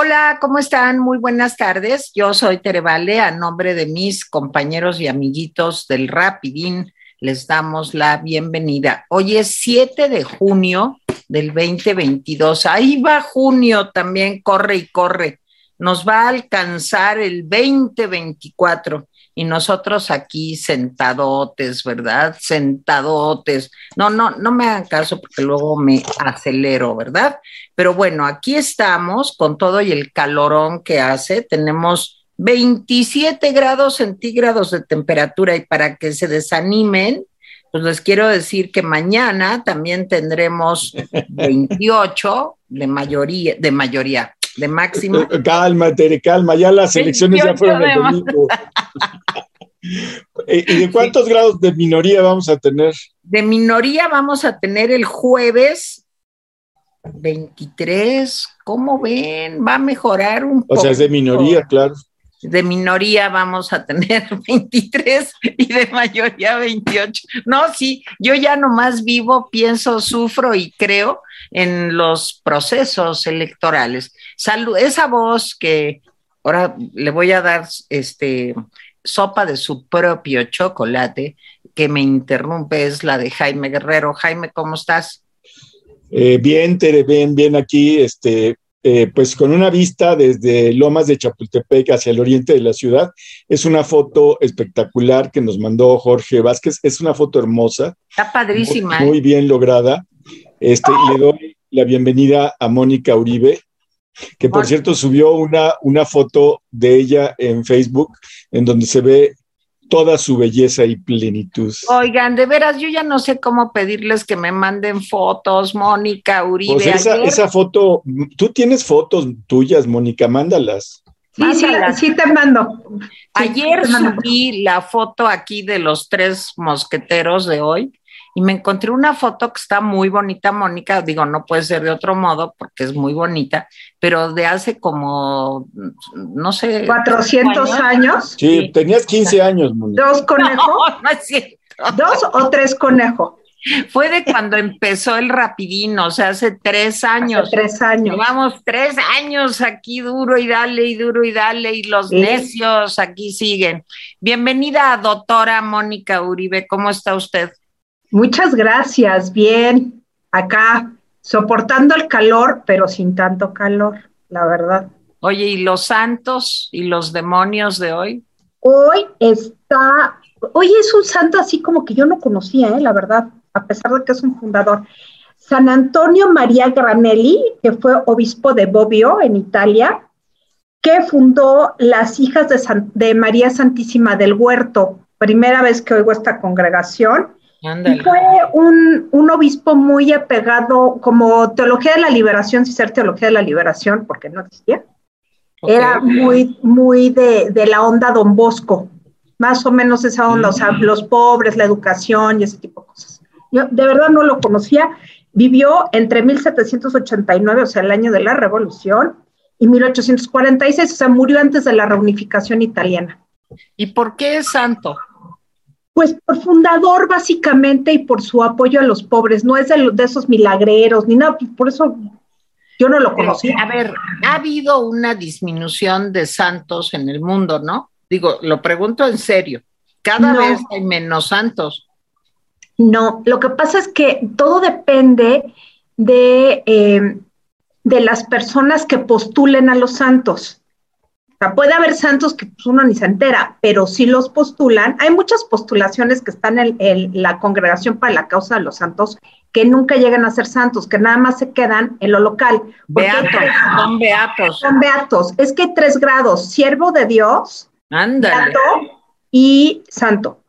Hola, ¿cómo están? Muy buenas tardes. Yo soy Terevale, a nombre de mis compañeros y amiguitos del Rapidín, les damos la bienvenida. Hoy es 7 de junio del 2022. Ahí va junio también, corre y corre. Nos va a alcanzar el 2024 y nosotros aquí sentadotes, ¿verdad? Sentadotes. No, no, no me hagan caso porque luego me acelero, ¿verdad? Pero bueno, aquí estamos con todo y el calorón que hace. Tenemos 27 grados centígrados de temperatura y para que se desanimen, pues les quiero decir que mañana también tendremos 28 de mayoría, de mayoría, de máxima. Calma, Tere, calma, ya las elecciones ya fueron el domingo. ¿Y de cuántos grados de minoría vamos a tener? De minoría vamos a tener el jueves 23. ¿Cómo ven? Va a mejorar un poco. O sea, es de minoría, claro. De minoría vamos a tener 23 y de mayoría 28. No, sí, yo ya nomás vivo, pienso, sufro y creo en los procesos electorales. Salud, esa voz que ahora le voy a dar este sopa de su propio chocolate que me interrumpe es la de Jaime Guerrero. Jaime, ¿cómo estás? Eh, bien, Tere, bien, bien aquí, este, eh, pues con una vista desde Lomas de Chapultepec hacia el oriente de la ciudad. Es una foto espectacular que nos mandó Jorge Vázquez. Es una foto hermosa. Está padrísima. Muy, muy ¿eh? bien lograda. Este, Le doy la bienvenida a Mónica Uribe, que por cierto subió una, una foto de ella en Facebook en donde se ve toda su belleza y plenitud. Oigan, de veras, yo ya no sé cómo pedirles que me manden fotos, Mónica, Uribe. Pues esa, esa foto, tú tienes fotos tuyas, Mónica, mándalas. Sí, sí, sí te mando. Ayer subí la foto aquí de los tres mosqueteros de hoy y me encontré una foto que está muy bonita, Mónica, digo, no puede ser de otro modo porque es muy bonita, pero de hace como, no sé. 400 años. Sí, tenías 15 años, Mónica. ¿Dos conejos? No, no es cierto. ¿Dos o tres conejos? Fue de cuando empezó el rapidino, o sea, hace tres años. Hace tres años. Llevamos tres años aquí duro y dale y duro y dale y los necios aquí siguen. Bienvenida, doctora Mónica Uribe, ¿cómo está usted? Muchas gracias, bien, acá soportando el calor, pero sin tanto calor, la verdad. Oye, ¿y los santos y los demonios de hoy? Hoy está, hoy es un santo así como que yo no conocía, ¿eh? la verdad, a pesar de que es un fundador. San Antonio María Granelli, que fue obispo de Bobbio en Italia, que fundó las hijas de, de María Santísima del Huerto. Primera vez que oigo esta congregación y fue un, un, obispo muy apegado, como teología de la liberación, si ser teología de la liberación, porque no existía. Era muy, muy de, de, la onda Don Bosco, más o menos esa onda, o sea, mm. los pobres, la educación y ese tipo de cosas. Yo de verdad no lo conocía. Vivió entre 1789, o sea, el año de la Revolución, y 1846, o sea, murió antes de la reunificación italiana. ¿Y por qué es santo? Pues por fundador básicamente y por su apoyo a los pobres, no es de, de esos milagreros ni nada, por eso yo no lo conocí. A ver, ha habido una disminución de santos en el mundo, ¿no? Digo, lo pregunto en serio, cada vez hay menos santos. No, lo que pasa es que todo depende de, eh, de las personas que postulen a los santos. O sea, puede haber santos que pues, uno ni se entera, pero si los postulan. Hay muchas postulaciones que están en, la congregación para la causa de los santos que nunca llegan a ser santos, que nada más se quedan en lo local. Beatos, son beatos. Son beatos. Es que hay tres grados, siervo de Dios, Ándale. beato y santo.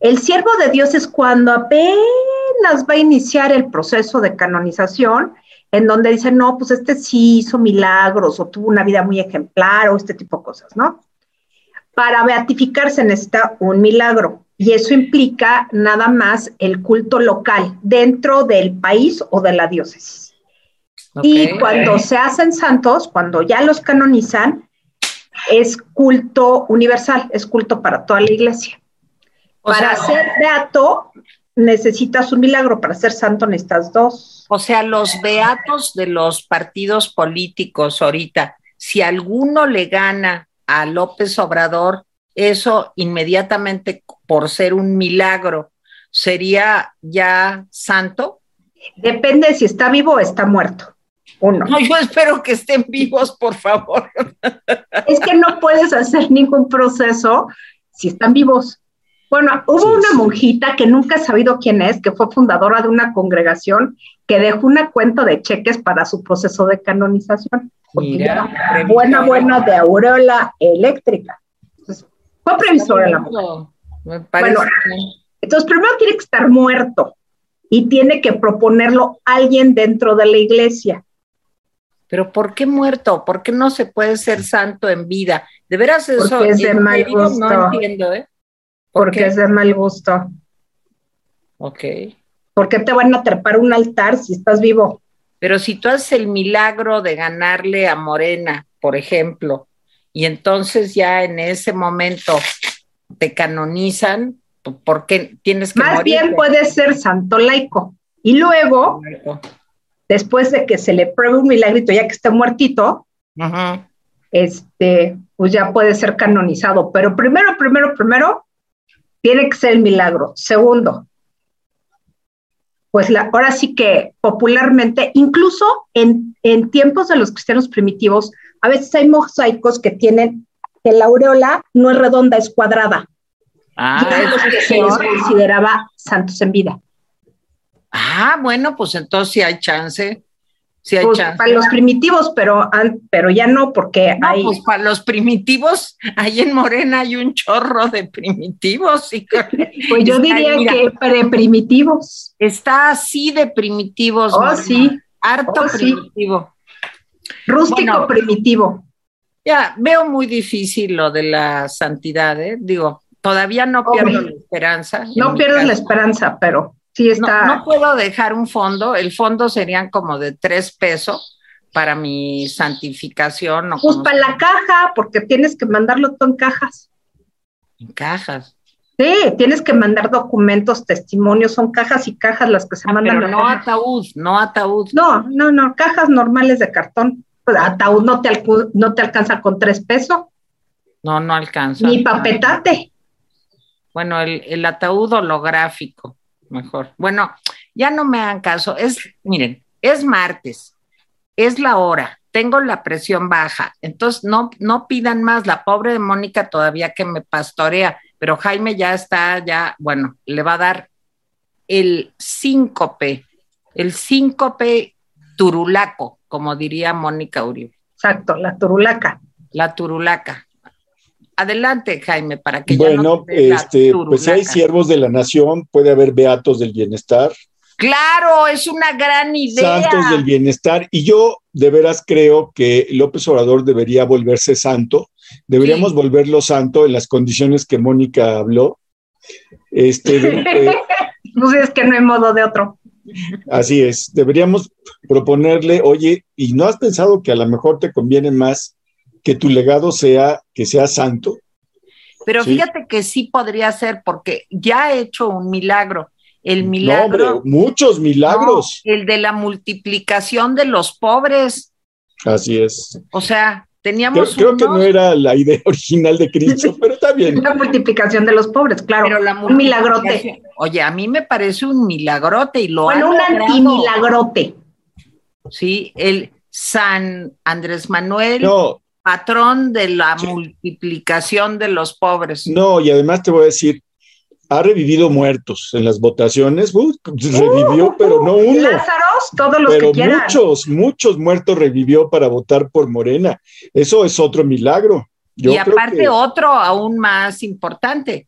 El siervo de Dios es cuando apenas va a iniciar el proceso de canonización en donde dicen, no, pues este sí hizo milagros o tuvo una vida muy ejemplar o este tipo de cosas, ¿no? Para beatificarse necesita un milagro y eso implica nada más el culto local dentro del país o de la diócesis. Okay. Y cuando se hacen santos, cuando ya los canonizan, es culto universal, es culto para toda la iglesia. O para sea, ser beato necesitas un milagro, para ser santo necesitas dos. O sea, los beatos de los partidos políticos ahorita si alguno le gana a López Obrador, eso inmediatamente por ser un milagro, ¿sería ya santo? Depende si está vivo o está muerto. Uno. No, yo espero que estén vivos, por favor. Es que no puedes hacer ningún proceso si están vivos. Bueno, hubo Sí, una sí. monjita que nunca he sabido quién es, que fue fundadora de una congregación que dejó una cuenta de cheques para su proceso de canonización. porque Mira, era buena, buena de aureola eléctrica. Entonces, fue previsora la mujer. Me parece Bueno. Entonces, primero tiene que estar muerto y tiene que proponerlo alguien dentro de la iglesia. Pero ¿por qué muerto? ¿Por qué no se puede ser santo en vida? De veras eso es de mal gusto. no entiendo, ¿eh? ¿Por Porque qué? es de mal gusto. Ok. ¿Por qué te van a trepar un altar si estás vivo? Pero si tú haces el milagro de ganarle a Morena, por ejemplo, y entonces ya en ese momento te canonizan, ¿por qué tienes que Más bien puede ser santo laico. Y luego, después de que se le pruebe un milagrito, ya que esté muertito, este, pues ya puede ser canonizado. Pero primero, primero, primero, tiene que ser el milagro. Segundo, pues la, ahora sí que popularmente, incluso en, en tiempos de los cristianos primitivos, a veces hay mosaicos que tienen que la aureola no es redonda, es cuadrada. Ah, y eran los que se les consideraba santos en vida. ah, bueno, pues entonces sí hay chance. Sí hay Pues, chance. para los primitivos, pero, pero ya no, porque No, hay. pues para los primitivos, ahí en Morena hay un chorro de primitivos. y Pues yo diría que preprimitivos. Está así de primitivos. Oh, Morena. sí. Harto Oh, sí. primitivo. Rústico Bueno. primitivo. Ya, veo muy difícil lo de la santidad, ¿eh? Digo, todavía no pierdo la esperanza. No pierdes la esperanza, pero sí No, está. no puedo dejar un fondo, el fondo serían como de tres pesos para mi santificación o pues para la caja, porque tienes que mandarlo todo en cajas. en cajas. Sí, tienes que mandar documentos, testimonios, son cajas y cajas las que se mandan. Pero no ataúd, no ataúd. no, no, no, cajas normales de cartón. Pues, ataúd no te, no te alcanza con tres pesos, No, no alcanza. ni papetate. Bueno, el, el ataúd holográfico, mejor. Bueno, ya no me hagan caso. Es, miren, es martes, es la hora, tengo la presión baja, entonces no, no pidan más. La pobre de Mónica todavía que me pastorea, pero Jaime ya está, ya, bueno, le va a dar el síncope, el síncope turulaco, como diría Mónica Uribe, Exacto, la turulaca. la turulaca. Adelante, Jaime, para que ya no Bueno, este, pues si hay siervos de la nación, puede haber beatos del bienestar, Claro, es una gran idea. santos del bienestar, y yo de veras creo que López Obrador debería volverse santo, deberíamos Sí. volverlo santo en las condiciones que Mónica habló. Este, eh, Pues es que no hay modo de otro. así es, deberíamos proponerle, oye, ¿y no has pensado que a lo mejor te conviene más que tu legado sea que sea santo? Pero Sí. fíjate que sí podría ser, porque ya ha hecho un milagro. El No, milagro. hombre, muchos milagros. no, el de la multiplicación de los pobres. Así es. O sea, Creo, teníamos creo que unos, no era la idea original de Cristo, pero está bien. La multiplicación de los pobres, claro. pero la un milagrote. Oye, a mí me parece un milagrote y lo Bueno, han un antimilagrote. Sí, el San Andrés Manuel, No, patrón de la Sí. multiplicación de los pobres. no, y además te voy a decir, ha revivido muertos en las votaciones, uh, revivió, pero no uno, Lázaros, todos los pero que quieran. muchos, muchos muertos revivió para votar por Morena. Eso es otro milagro. Yo y creo aparte que- otro aún más importante,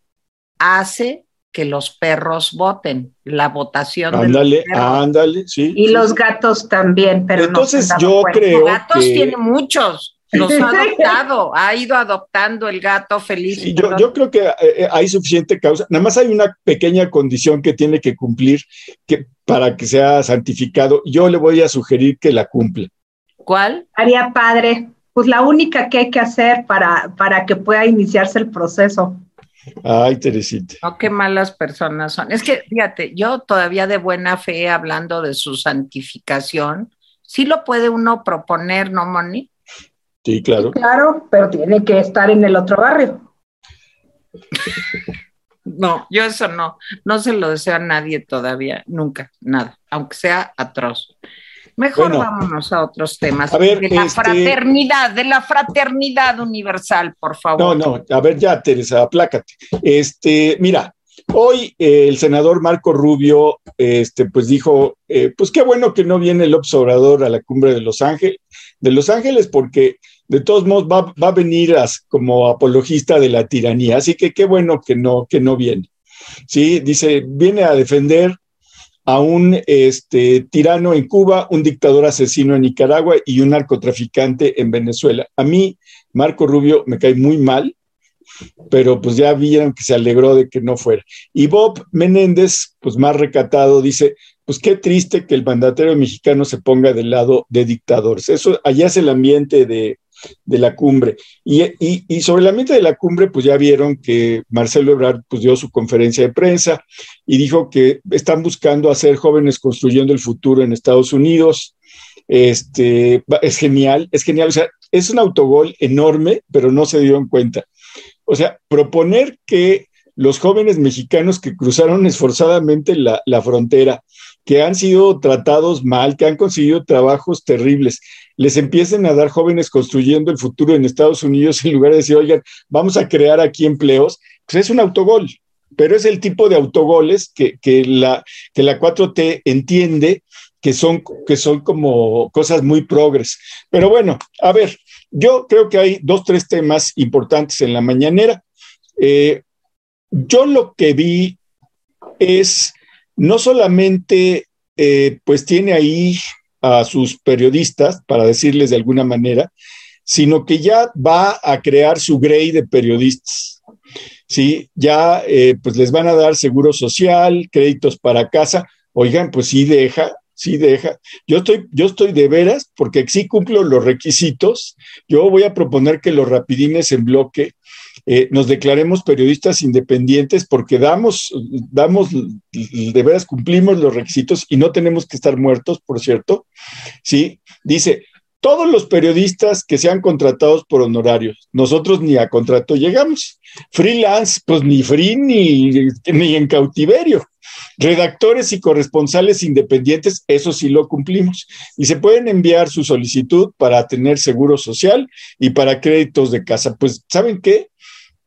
hace que los perros voten, la votación ándale, de los perros. ándale, sí. Y sí, los sí. gatos también, pero Entonces no yo cuenta. creo gatos que- tiene muchos, los ha adoptado, ha ido adoptando el gato feliz. Sí, yo, yo creo que eh, hay suficiente causa. Nada más hay una pequeña condición que tiene que cumplir que, para que sea santificado. Yo le voy a sugerir que la cumpla. ¿Cuál? Haría padre. Pues la única que hay que hacer para, para que pueda iniciarse el proceso. Ay, Teresita. No, qué malas personas son. Es que, fíjate, yo todavía de buena fe hablando de su santificación, sí lo puede uno proponer, ¿no, Moni? Sí, claro. claro, pero tiene que estar en el otro barrio. No, yo eso no, no se lo deseo a nadie todavía, nunca, nada, aunque sea atroz. Mejor vámonos a otros temas. A ver, de la este fraternidad, de la fraternidad universal, por favor. No, no, a ver ya, Teresa, aplácate. Este, mira, hoy eh, el senador Marco Rubio, este, pues dijo, eh, pues qué bueno que no viene el observador a la cumbre de Los Ángeles, de Los Ángeles, porque de todos modos va, a venir como apologista de la tiranía, así que qué bueno que no, que no viene. Sí, dice, viene a defender a un este, tirano en Cuba, un dictador asesino en Nicaragua y un narcotraficante en Venezuela. A mí, Marco Rubio me cae muy mal, pero pues ya vieron que se alegró de que no fuera. Y Bob Menéndez, pues más recatado, dice, pues qué triste que el mandatario mexicano se ponga del lado de dictadores. Eso, allá es el ambiente de, de la cumbre. Y, y, sobre el ambiente de la cumbre, pues ya vieron que Marcelo Ebrard pues, dio su conferencia de prensa y dijo que están buscando hacer jóvenes construyendo el futuro en Estados Unidos. Este, es genial, es genial. O sea, es un autogol enorme, pero no se dio en cuenta. O sea, proponer que los jóvenes mexicanos que cruzaron esforzadamente la, la frontera, que han sido tratados mal, que han conseguido trabajos terribles, les empiecen a dar jóvenes construyendo el futuro en Estados Unidos en lugar de decir, oigan, vamos a crear aquí empleos, pues es un autogol, pero es el tipo de autogoles que, la, que la 4T entiende que son, que son como cosas muy progres. Pero bueno, a ver, yo creo que hay dos, tres temas importantes en la mañanera. Eh, yo lo que vi es no solamente, eh, pues tiene ahí a sus periodistas, para decirles de alguna manera, sino que ya va a crear su grey de periodistas. Sí, ya eh, pues les van a dar seguro social, créditos para casa. Oigan, pues sí deja, sí deja. Yo estoy, yo estoy de veras, porque sí cumplo los requisitos. Yo voy a proponer que los rapidines en bloque eh, nos declaremos periodistas independientes porque damos, damos, de veras cumplimos los requisitos y no tenemos que estar muertos, por cierto. Sí, dice, todos los periodistas que sean contratados por honorarios, nosotros ni a contrato llegamos. Freelance, pues ni free ni, ni en cautiverio. Redactores y corresponsales independientes, eso sí lo cumplimos. Y se pueden enviar su solicitud para tener seguro social y para créditos de casa. Pues, ¿saben qué?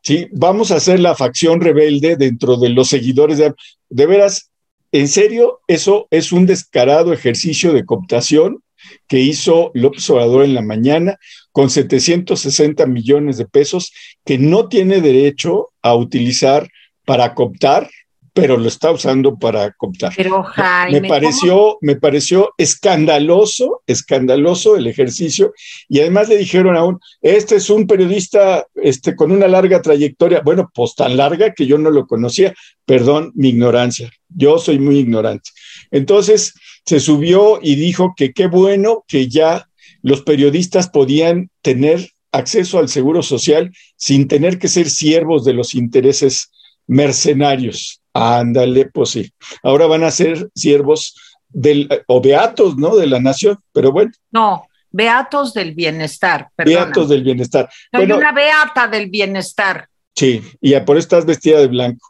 Sí, vamos a hacer la facción rebelde dentro de los seguidores de... De veras, en serio, eso es un descarado ejercicio de cooptación que hizo López Obrador en la mañana con 760 millones de pesos que no tiene derecho a utilizar para cooptar pero lo está usando para cooptar. Pero Jaime, me pareció, me pareció escandaloso, escandaloso el ejercicio y además le dijeron aún, este es un periodista este, con una larga trayectoria, bueno, pues tan larga que yo no lo conocía, perdón mi ignorancia, yo soy muy ignorante. Entonces se subió y dijo que qué bueno que ya los periodistas podían tener acceso al seguro social sin tener que ser siervos de los intereses mercenarios. Ándale, pues sí. Ahora van a ser siervos del, o beatos, ¿no? De la nación, pero bueno. No, beatos del bienestar. Beatos del bienestar. Soy una beata del bienestar. Sí, y por eso estás vestida de blanco.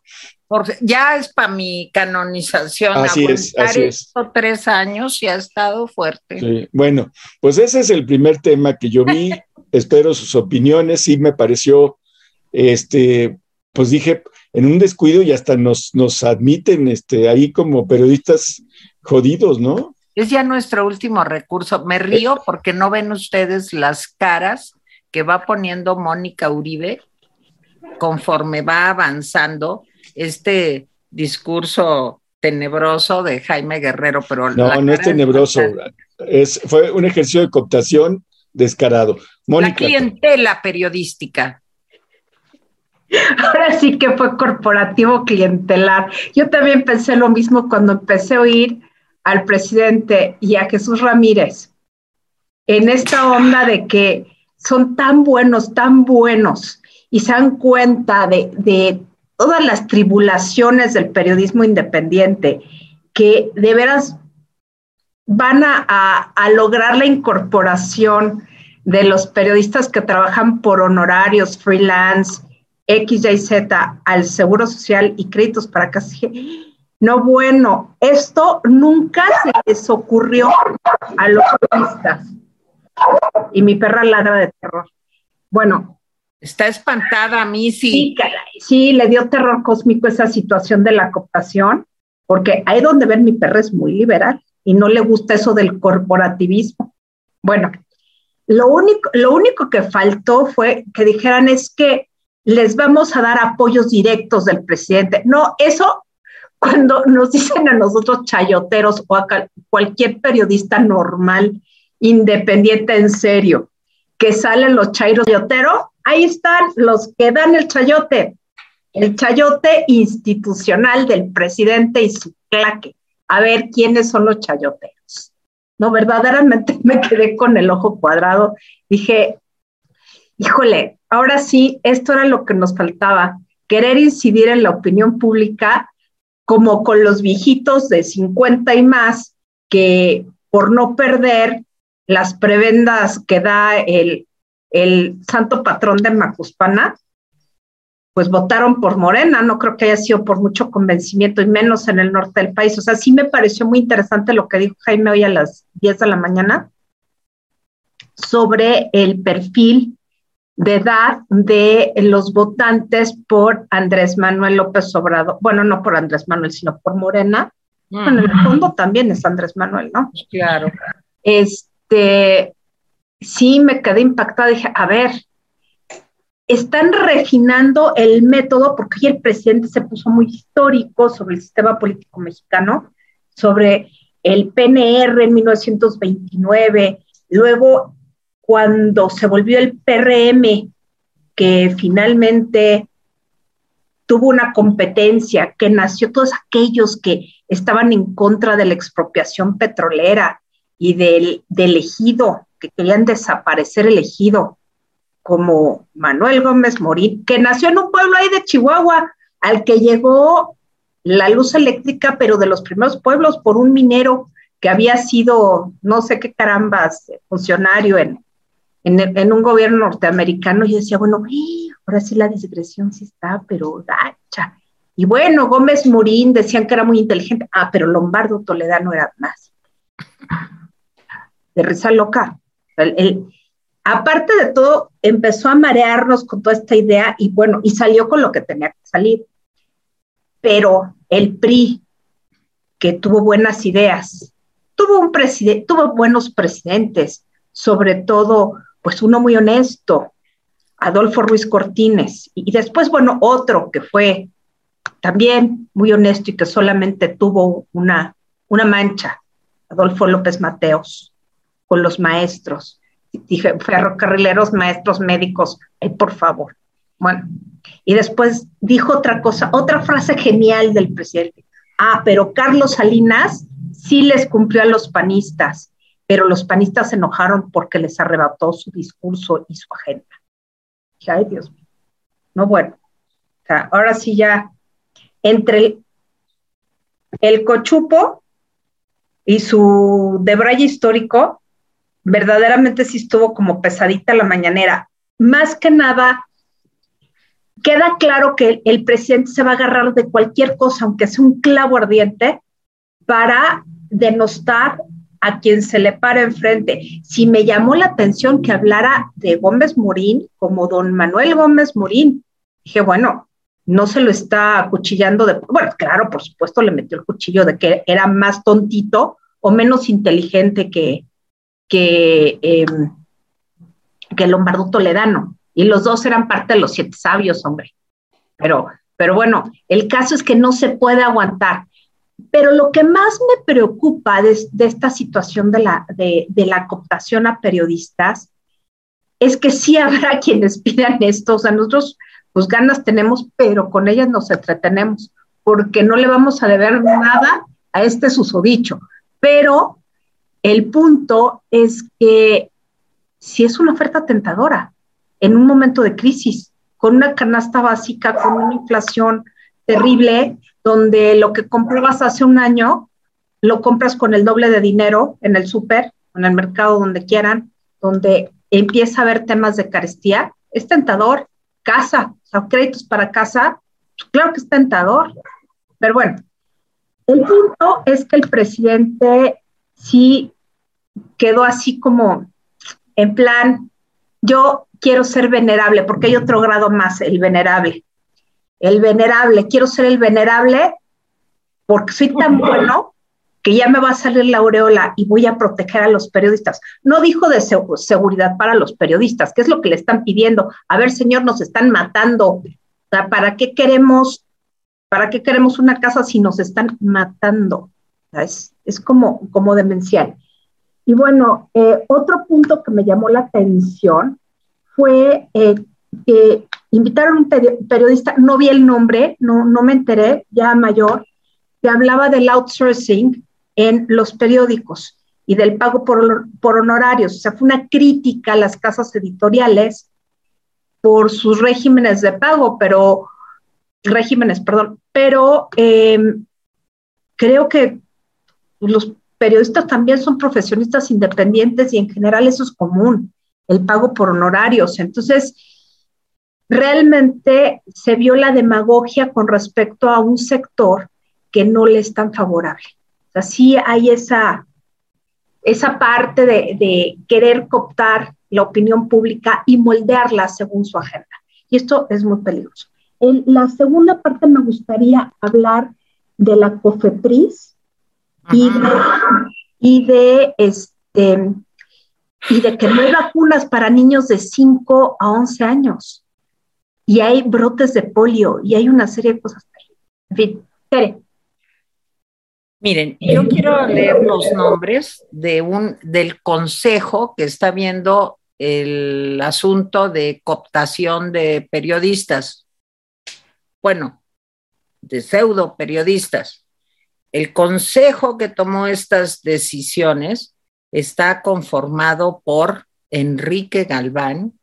ya es para mi canonización. Así es, así es. tres años y ha estado fuerte. Sí, bueno, pues ese es el primer tema que yo vi. Espero sus opiniones. Sí, me pareció, este, pues dije, en un descuido y hasta nos, nos admiten este, ahí como periodistas jodidos, ¿no? Es ya nuestro último recurso. Me río porque no ven ustedes las caras que va poniendo Mónica Uribe conforme va avanzando este discurso tenebroso de Jaime Guerrero, pero no, no es tenebroso, es, fue un ejercicio de cooptación descarado. la clientela periodística. Ahora sí que fue corporativo clientelar. Yo también pensé lo mismo cuando empecé a oír al presidente y a Jesús Ramírez en esta onda de que son tan buenos, tan buenos y se dan cuenta de, todas las tribulaciones del periodismo independiente que de veras van a, a lograr la incorporación de los periodistas que trabajan por honorarios, freelance, X, Y, Z al Seguro Social y créditos para casi no, bueno, esto nunca se les ocurrió a los periodistas. Y mi perra ladra de terror. Bueno. Está espantada a mí, sí. Sí, sí, le dio terror cósmico esa situación de la cooptación, porque ahí donde ven mi perra es muy liberal y no le gusta eso del corporativismo. Bueno, lo único, lo único que faltó fue que dijeran es que les vamos a dar apoyos directos del presidente. No, eso cuando nos dicen a nosotros chayoteros o a cualquier periodista normal, independiente en serio, que salen los chayoteros, ahí están los que dan el chayote, el chayote institucional del presidente y su claque. A ver quiénes son los chayoteros. No, verdaderamente me quedé con el ojo cuadrado. Dije, híjole, ahora sí, esto era lo que nos faltaba, querer incidir en la opinión pública como con los viejitos de 50 y más, que por no perder las prebendas que da el, el santo patrón de Macuspana, pues votaron por Morena, no creo que haya sido por mucho convencimiento y menos en el norte del país. O sea, sí me pareció muy interesante lo que dijo Jaime hoy a las 10 de la mañana sobre el perfil de edad de los votantes por Andrés Manuel López Obrador, bueno, no por Andrés Manuel, sino por Morena. en el fondo también es Andrés Manuel, ¿no? Claro. Este, sí me quedé impactada, dije, a ver, están refinando el método, porque hoy el presidente se puso muy histórico sobre el sistema político mexicano, sobre el PNR en 1929, luego cuando se volvió el PRM, que finalmente tuvo una competencia, que nació todos aquellos que estaban en contra de la expropiación petrolera y del, del ejido, que querían desaparecer el ejido, como Manuel Gómez Morín, que nació en un pueblo ahí de Chihuahua, al que llegó la luz eléctrica, pero de los primeros pueblos, por un minero que había sido, no sé qué carambas, funcionario en, en, un gobierno norteamericano, yo decía, bueno, ahora sí la discreción sí está, pero gacha. Y bueno, Gómez Morín decían que era muy inteligente. Ah, pero Lombardo Toledano era más. De risa loca. aparte de todo, empezó a marearnos con toda esta idea y bueno, y salió con lo que tenía que salir. Pero el PRI, que tuvo buenas ideas, tuvo, un tuvo buenos presidentes, sobre todo pues uno muy honesto, Adolfo Ruiz Cortines, y, después, bueno, otro que fue también muy honesto y que solamente tuvo una, una mancha, Adolfo López Mateos, con los maestros. Dije, ferrocarrileros, maestros, médicos, por favor. Bueno, y después dijo otra cosa, otra frase genial del presidente. Ah, pero Carlos Salinas sí les cumplió a los panistas pero los panistas se enojaron porque les arrebató su discurso y su agenda. Dije, ay Dios mío. No, bueno, ahora sí ya, entre el, cochupo y su debraye histórico, verdaderamente sí estuvo como pesadita la mañanera. Más que nada, queda claro que el presidente se va a agarrar de cualquier cosa, aunque sea un clavo ardiente, para denostar a quien se le para enfrente. Si me llamó la atención que hablara de Gómez Morín como don Manuel Gómez Morín, dije, bueno, no se lo está acuchillando de, bueno, claro, por supuesto le metió el cuchillo de que era más tontito o menos inteligente que, que, em, que Lombardo Toledano. Y los dos eran parte de los siete sabios, hombre. Pero, pero bueno, el caso es que no se puede aguantar. Pero lo que más me preocupa de, esta situación de la, de, la cooptación a periodistas es que sí habrá quienes pidan esto. O sea, nosotros pues ganas tenemos, pero con ellas nos entretenemos, porque no le vamos a deber nada a este susodicho. Pero el punto es que si es una oferta tentadora en un momento de crisis, con una canasta básica, con una inflación terrible, donde lo que comprabas hace un año lo compras con el doble de dinero en el súper, en el mercado, donde quieran, donde empieza a haber temas de carestía, es tentador. Casa, o sea, créditos para casa, pues claro que es tentador. Pero bueno, el punto es que el presidente sí quedó así como en plan, yo quiero ser venerable, porque hay otro grado más, el venerable. El venerable, quiero ser el venerable porque soy tan bueno que ya me va a salir la aureola y voy a proteger a los periodistas. No dijo de seguridad para los periodistas, que es lo que le están pidiendo. A ver, señor, nos están matando. ¿Para qué queremos, para qué queremos una casa si nos están matando? Es, es como, como demencial. Y bueno, eh, otro punto que me llamó la atención fue eh, que invitaron a un periodista, no vi el nombre, no, no me enteré, ya mayor, que hablaba del outsourcing en los periódicos y del pago por, por honorarios. O sea, fue una crítica a las casas editoriales por sus regímenes de pago, pero regímenes, perdón, pero em, creo que los periodistas también son profesionistas independientes y en general eso es común, el pago por honorarios. Entonces, realmente se vio la demagogia con respecto a un sector que no le es tan favorable sí hay esa, esa parte de, querer cooptar la opinión pública y moldearla según su agenda. Y esto es muy peligroso. En la segunda parte me gustaría hablar de la COFEPRIS y de, y de, este y de que no hay vacunas para niños de 5 a 11 años. Y hay brotes de polio y hay una serie de cosas. En fin, Tere. Miren, yo quiero leer los nombres de un, del consejo que está viendo el asunto de cooptación de periodistas. Bueno, de pseudo periodistas. El consejo que tomó estas decisiones está conformado por Enrique Galván,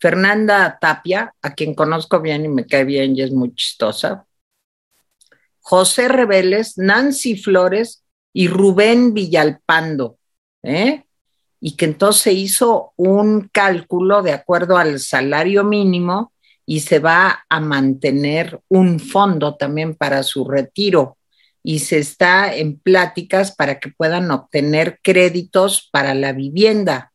Fernanda Tapia, a quien conozco bien y me cae bien y es muy chistosa, José Rebeles, Nancy Flores y Rubén Villalpando, ¿eh? y que entonces hizo un cálculo de acuerdo al salario mínimo y se va a mantener un fondo también para su retiro y se está en pláticas para que puedan obtener créditos para la vivienda.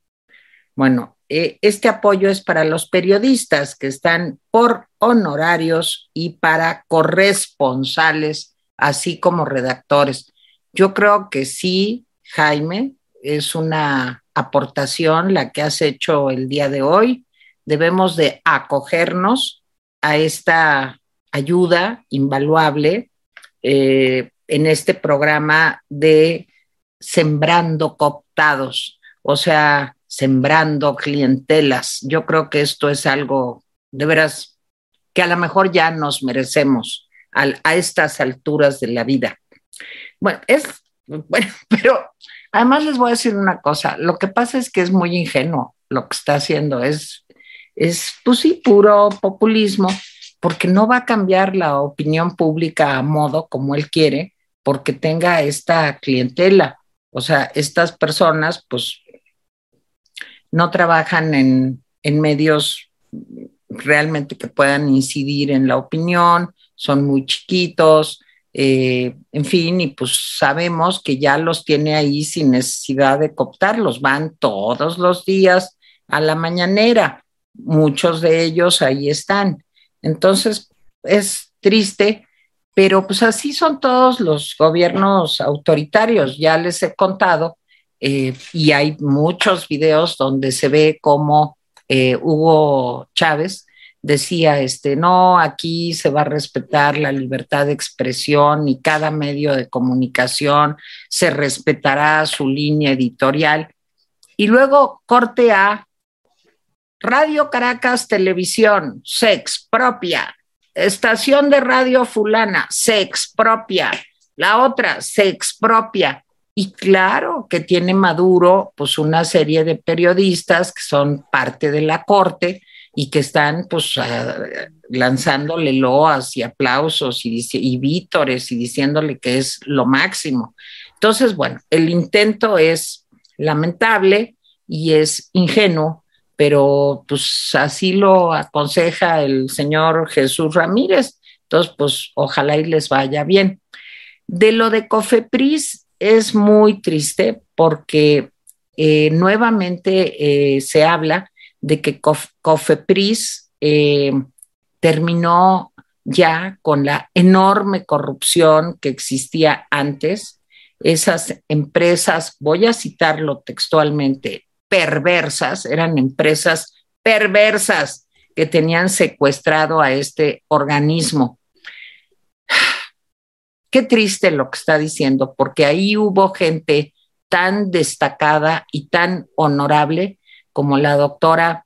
Bueno, eh, este apoyo es para los periodistas que están por honorarios y para corresponsales, así como redactores. Yo creo que sí, Jaime, es una aportación la que has hecho el día de hoy. Debemos de acogernos a esta ayuda invaluable eh, en este programa de Sembrando Cooptados. O sea, sembrando clientelas. Yo creo que esto es algo de veras que a lo mejor ya nos merecemos a, estas alturas de la vida. Bueno, es, bueno, pero además les voy a decir una cosa, lo que pasa es que es muy ingenuo lo que está haciendo, es, es pues sí, puro populismo, porque no va a cambiar la opinión pública a modo como él quiere, porque tenga esta clientela. O sea, estas personas, pues no trabajan en, medios realmente que puedan incidir en la opinión, son muy chiquitos, eh, en fin, y pues sabemos que ya los tiene ahí sin necesidad de cooptarlos, van todos los días a la mañanera, muchos de ellos ahí están. Entonces, es triste, pero pues así son todos los gobiernos autoritarios, ya les he contado eh, y hay muchos videos donde se ve cómo eh, Hugo Chávez decía, este, no, aquí se va a respetar la libertad de expresión y cada medio de comunicación se respetará su línea editorial. Y luego corte a Radio Caracas Televisión, sex propia, estación de radio fulana, sex propia, la otra, sex propia. Y claro que tiene Maduro pues una serie de periodistas que son parte de la corte y que están pues lanzándole loas y aplausos y, y vítores y diciéndole que es lo máximo. Entonces, bueno, el intento es lamentable y es ingenuo pero pues así lo aconseja el señor Jesús Ramírez. Entonces, pues ojalá y les vaya bien. De lo de Cofepris es muy triste porque eh, nuevamente eh, se habla de que Cofepris eh, terminó ya con la enorme corrupción que existía antes. Esas empresas, voy a citarlo textualmente, perversas, eran empresas perversas que tenían secuestrado a este organismo. Qué triste lo que está diciendo, porque ahí hubo gente tan destacada y tan honorable como la doctora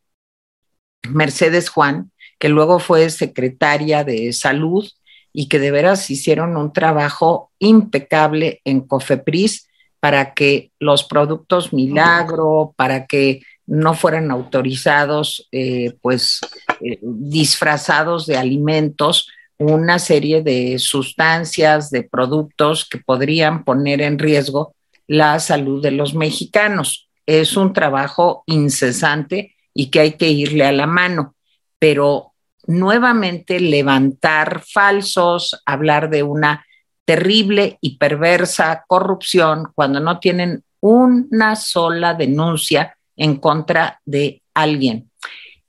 Mercedes Juan, que luego fue secretaria de salud y que de veras hicieron un trabajo impecable en Cofepris para que los productos milagro, para que no fueran autorizados, eh, pues eh, disfrazados de alimentos, una serie de sustancias, de productos que podrían poner en riesgo la salud de los mexicanos. Es un trabajo incesante y que hay que irle a la mano, pero nuevamente levantar falsos, hablar de una terrible y perversa corrupción cuando no tienen una sola denuncia en contra de alguien.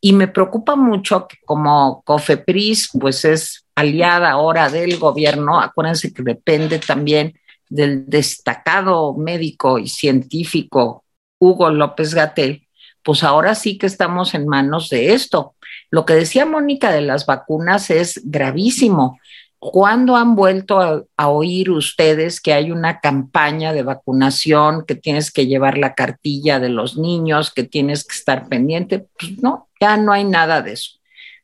Y me preocupa mucho que como COFEPRIS, pues es aliada ahora del gobierno, acuérdense que depende también del destacado médico y científico Hugo López Gatel, pues ahora sí que estamos en manos de esto. Lo que decía Mónica de las vacunas es gravísimo. ¿Cuándo han vuelto a, oír ustedes que hay una campaña de vacunación, que tienes que llevar la cartilla de los niños, que tienes que estar pendiente? Pues no, ya no hay nada de eso.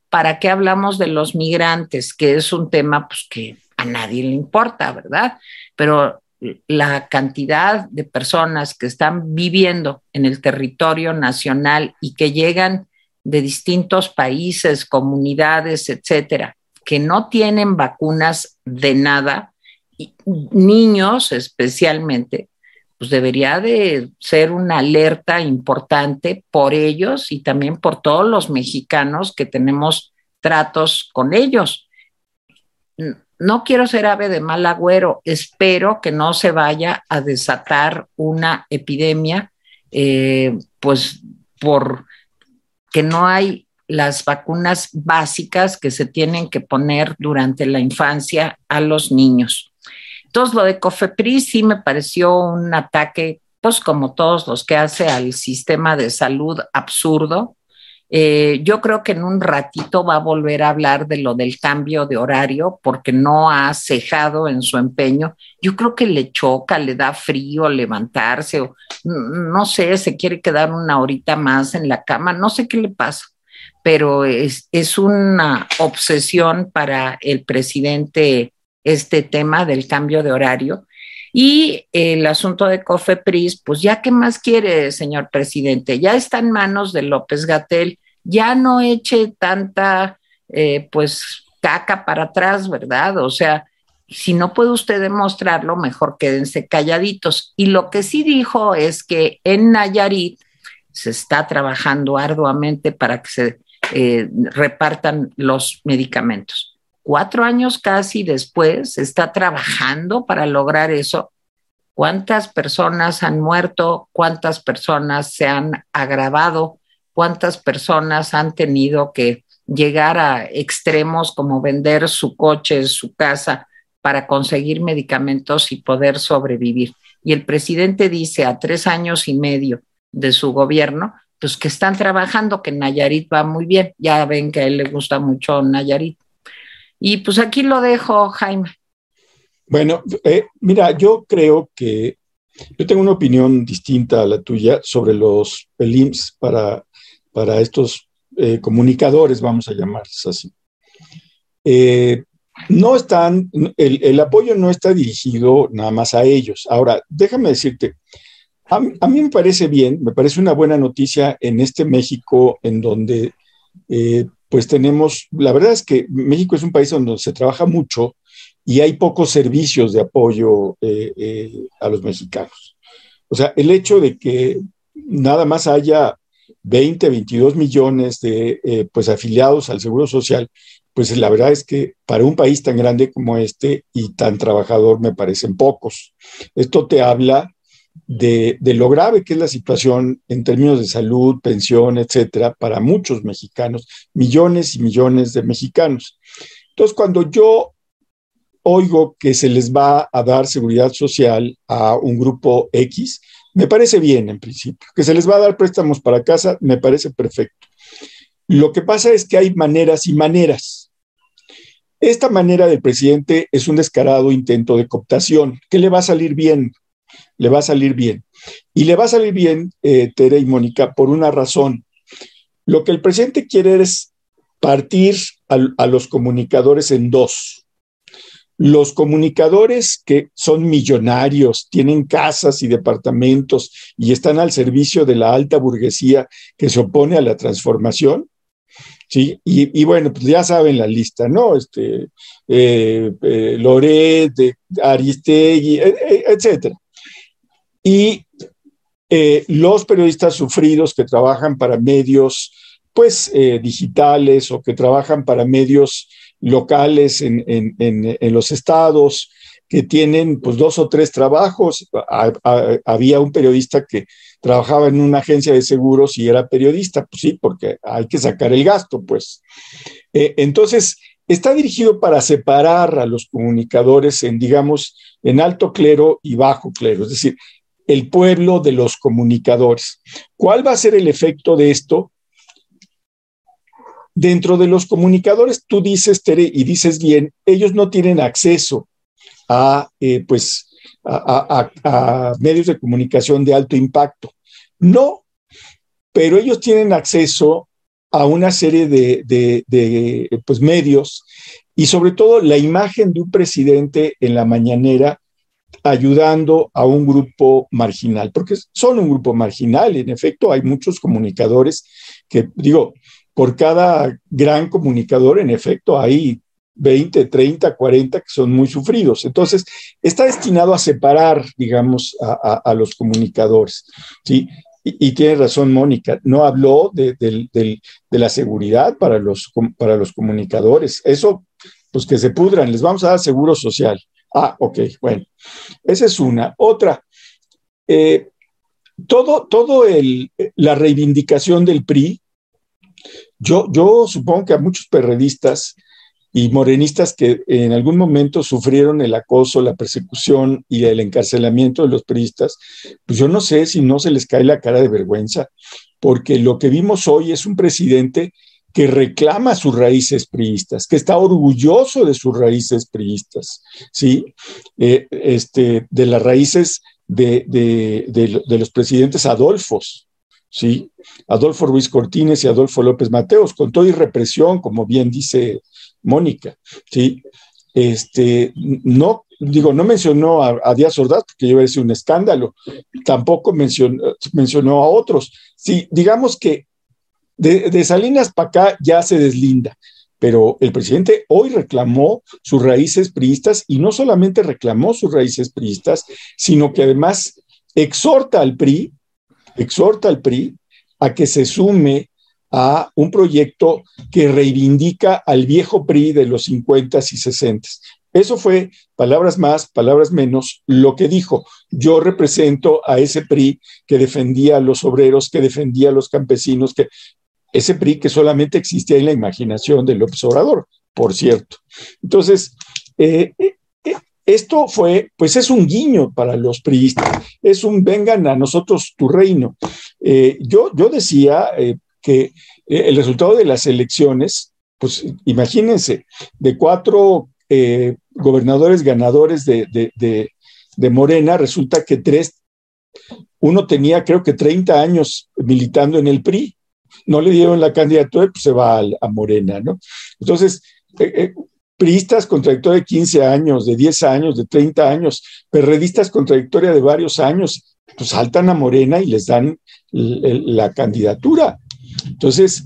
¿Para qué hablamos de los migrantes? Que es un tema pues, que a nadie le importa, ¿verdad? pero la cantidad de personas que están viviendo en el territorio nacional y que llegan de distintos países, comunidades, etcétera, que no tienen vacunas de nada, niños especialmente, pues debería de ser una alerta importante por ellos y también por todos los mexicanos que tenemos tratos con ellos. No quiero ser ave de mal agüero, espero que no se vaya a desatar una epidemia, eh, pues por que no hay las vacunas básicas que se tienen que poner durante la infancia a los niños. Entonces, lo de Cofepris sí me pareció un ataque, pues como todos los que hace al sistema de salud absurdo, eh, yo creo que en un ratito va a volver a hablar de lo del cambio de horario porque no ha cejado en su empeño. Yo creo que le choca, le da frío levantarse o no sé, se quiere quedar una horita más en la cama, no sé qué le pasa, pero es, es una obsesión para el presidente este tema del cambio de horario. Y el asunto de Cofepris, pues ya qué más quiere, señor presidente, ya está en manos de López Gatel, ya no eche tanta, eh, pues, caca para atrás, ¿verdad? O sea, si no puede usted demostrarlo, mejor quédense calladitos. Y lo que sí dijo es que en Nayarit se está trabajando arduamente para que se eh, repartan los medicamentos cuatro años casi después, está trabajando para lograr eso. ¿Cuántas personas han muerto? ¿Cuántas personas se han agravado? ¿Cuántas personas han tenido que llegar a extremos como vender su coche, su casa, para conseguir medicamentos y poder sobrevivir? Y el presidente dice a tres años y medio de su gobierno, pues que están trabajando, que Nayarit va muy bien. Ya ven que a él le gusta mucho Nayarit. Y pues aquí lo dejo, Jaime. Bueno, eh, mira, yo creo que yo tengo una opinión distinta a la tuya sobre los PELIMS para, para estos eh, comunicadores, vamos a llamarles así. Eh, no están, el, el, apoyo no está dirigido nada más a ellos. Ahora, déjame decirte, a, mí me parece bien, me parece una buena noticia en este México en donde pues tenemos, la verdad es que México es un país donde se trabaja mucho y hay pocos servicios de apoyo eh, eh, a los mexicanos. O sea, el hecho de que nada más haya 20, 22 millones de eh, pues afiliados al Seguro Social, pues la verdad es que para un país tan grande como este y tan trabajador me parecen pocos. Esto te habla de, lo grave que es la situación en términos de salud, pensión, etcétera, para muchos mexicanos, millones y millones de mexicanos. Entonces, cuando yo oigo que se les va a dar seguridad social a un grupo X, me parece bien en principio. Que se les va a dar préstamos para casa, me parece perfecto. Lo que pasa es que hay maneras y maneras. Esta manera del presidente es un descarado intento de cooptación, que le va a salir bien, le va a salir bien. Y le va a salir bien, eh, Tere y Mónica, por una razón. Lo que el presidente quiere es partir a los comunicadores en dos. Los comunicadores que son millonarios, tienen casas y departamentos y están al servicio de la alta burguesía que se opone a la transformación, ¿sí? Y, bueno, pues ya saben la lista, ¿no? Este, eh, eh, Loret, Aristegui, e, e, etcétera. Y eh, los periodistas sufridos que trabajan para medios, pues, digitales o que trabajan para medios locales en, los estados que tienen pues dos o tres trabajos. había un periodista que trabajaba en una agencia de seguros y era periodista, pues sí, porque hay que sacar el gasto, pues. Eh, entonces, está dirigido para separar a los comunicadores en, digamos, en alto clero y bajo clero, es decir, el pueblo de los comunicadores. ¿Cuál va a ser el efecto de esto? Dentro de los comunicadores, tú dices, Tere, y dices bien, ellos no tienen acceso a, eh, pues, a, medios de comunicación de alto impacto. No, pero ellos tienen acceso a una serie de, de, pues, medios y sobre todo la imagen de un presidente en la mañanera ayudando a un grupo marginal, porque son un grupo marginal, en efecto hay muchos comunicadores que, digo, por cada gran comunicador, en efecto, hay 20, 30, 40 que son muy sufridos. Entonces, está destinado a separar, digamos, a, los comunicadores. ¿sí? Y, tiene razón Mónica, no habló de, la seguridad para los, para los comunicadores. Eso, pues que se pudran, les vamos a dar seguro social. Ah, ok, bueno. Esa es una. Otra, eh, todo, todo el, la reivindicación del PRI yo, yo supongo que a muchos perredistas y morenistas que en algún momento sufrieron el acoso, la persecución y el encarcelamiento de los periodistas, pues yo no sé si no se les cae la cara de vergüenza, porque lo que vimos hoy es un presidente que reclama sus raíces priistas, que está orgulloso de sus raíces priistas, ¿sí? Eh, este, de las raíces de, de los presidentes Adolfos, ¿sí? Adolfo Ruiz Cortines y Adolfo López Mateos, con toda y represión, como bien dice Mónica, ¿sí? Este, no, digo, no mencionó a, Díaz Ordaz, porque iba a ser un escándalo, tampoco mencionó, mencionó a otros. Sí, digamos que de, Salinas para acá ya se deslinda, pero el presidente hoy reclamó sus raíces priistas y no solamente reclamó sus raíces priistas, sino que además exhorta al PRI exhorta al PRI a que se sume a un proyecto que reivindica al viejo PRI de los 50 y 60. Eso fue, palabras más, palabras menos, lo que dijo. Yo represento a ese PRI que defendía a los obreros, que defendía a los campesinos, que ese PRI que solamente existía en la imaginación del observador, por cierto. Entonces, eh, esto fue, pues es un guiño para los priistas, es un vengan a nosotros tu reino. Eh, yo, yo decía eh, que eh, el resultado de las elecciones, pues imagínense, de cuatro gobernadores ganadores de, de, Morena, resulta que tres, uno tenía creo que 30 años militando en el PRI, no le dieron la candidatura, pues se va a, a Morena, ¿no? Entonces, priistas con trayectoria de 15 años, de 10 años, de 30 años, perredistas con trayectoria de varios años, pues saltan a Morena y les dan la candidatura. Entonces,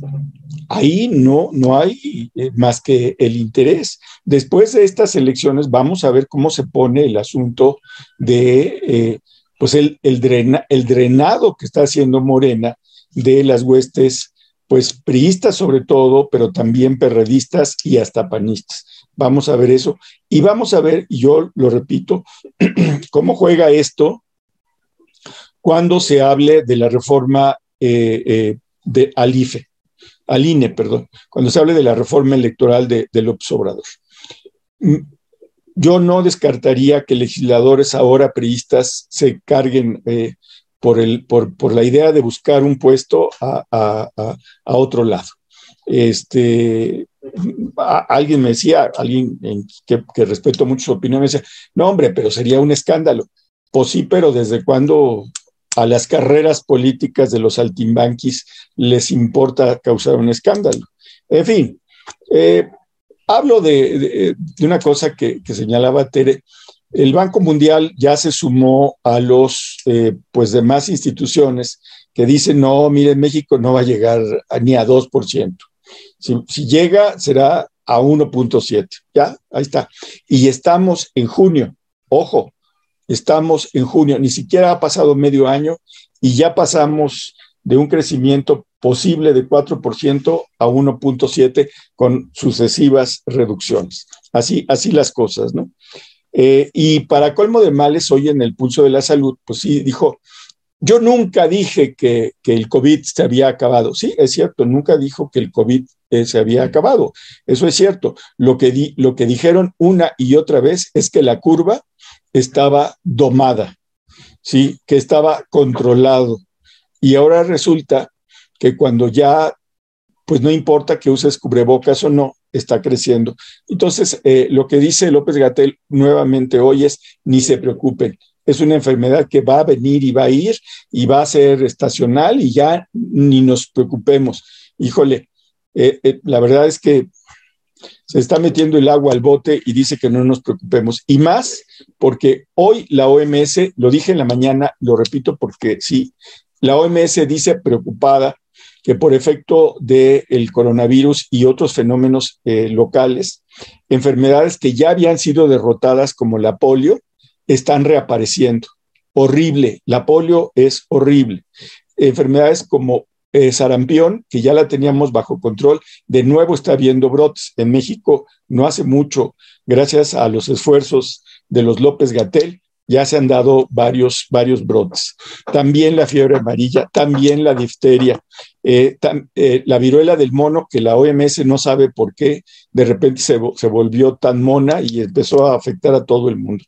ahí no, no hay eh, más que el interés. Después de estas elecciones vamos a ver cómo se pone el asunto de, eh, pues el, el, el drenado que está haciendo Morena de las huestes, pues priistas sobre todo, pero también perredistas y hasta panistas. Vamos a ver eso. Y vamos a ver, yo lo repito, cómo juega esto cuando se hable de la reforma eh, eh, de Alife, al INE, perdón, cuando se hable de la reforma electoral de, de López Obrador. Mm, yo no descartaría que legisladores ahora priistas se carguen eh, por, el, por, por, la idea de buscar un puesto a, a, a, otro lado. Este, alguien me decía, alguien que, que, respeto mucho su opinión, me decía, no hombre, pero sería un escándalo. Pues sí, pero ¿desde cuándo a las carreras políticas de los altimbanquis les importa causar un escándalo? En fin, eh, hablo de, de, una cosa que, que señalaba Tere, el Banco Mundial ya se sumó a los eh, pues demás instituciones que dicen, no, mire, México no va a llegar a, ni a 2%. Si, si llega, será a 1.7. Ya, ahí está. Y estamos en junio. Ojo, estamos en junio. Ni siquiera ha pasado medio año y ya pasamos de un crecimiento posible de 4% a 1.7 con sucesivas reducciones. Así, así las cosas, ¿no? Eh, y para colmo de males, hoy en el pulso de la salud, pues sí, dijo, yo nunca dije que, que el COVID se había acabado. Sí, es cierto, nunca dijo que el COVID eh, se había acabado. Eso es cierto. Lo que, di, lo que dijeron una y otra vez es que la curva estaba domada, ¿sí? que estaba controlado. Y ahora resulta que cuando ya, pues no importa que uses cubrebocas o no, está creciendo. Entonces, eh, lo que dice López Gatel nuevamente hoy es, ni se preocupen, es una enfermedad que va a venir y va a ir y va a ser estacional y ya ni nos preocupemos. Híjole, eh, eh, la verdad es que se está metiendo el agua al bote y dice que no nos preocupemos. Y más porque hoy la OMS, lo dije en la mañana, lo repito porque sí, la OMS dice preocupada que por efecto del el coronavirus y otros fenómenos eh, locales, enfermedades que ya habían sido derrotadas como la polio, están reapareciendo. Horrible, la polio es horrible. Enfermedades como eh, sarampión, que ya la teníamos bajo control, de nuevo está habiendo brotes. En México no hace mucho, gracias a los esfuerzos de los López Gatel, ya se han dado varios, varios brotes. También la fiebre amarilla, también la difteria, eh, eh, la viruela del mono, que la OMS no sabe por qué de repente se, se, volvió tan mona y empezó a afectar a todo el mundo.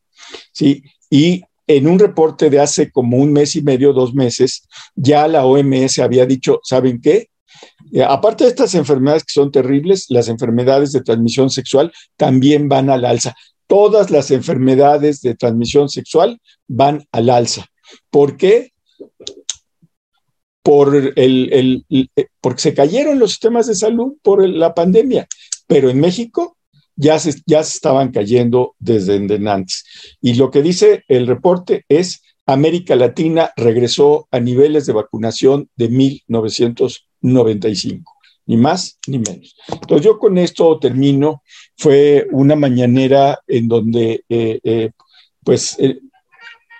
¿sí? Y en un reporte de hace como un mes y medio, dos meses, ya la OMS había dicho, ¿saben qué? Eh, aparte de estas enfermedades que son terribles, las enfermedades de transmisión sexual también van al alza todas las enfermedades de transmisión sexual van al alza. ¿Por qué? Por el, eh, porque se cayeron los sistemas de salud por la pandemia, pero en México ya se, ya estaban cayendo desde antes. Y lo que dice el reporte es América Latina regresó a niveles de vacunación de 1995 ni más ni menos. Entonces yo con esto termino. Fue una mañanera en donde, eh, eh, pues, eh,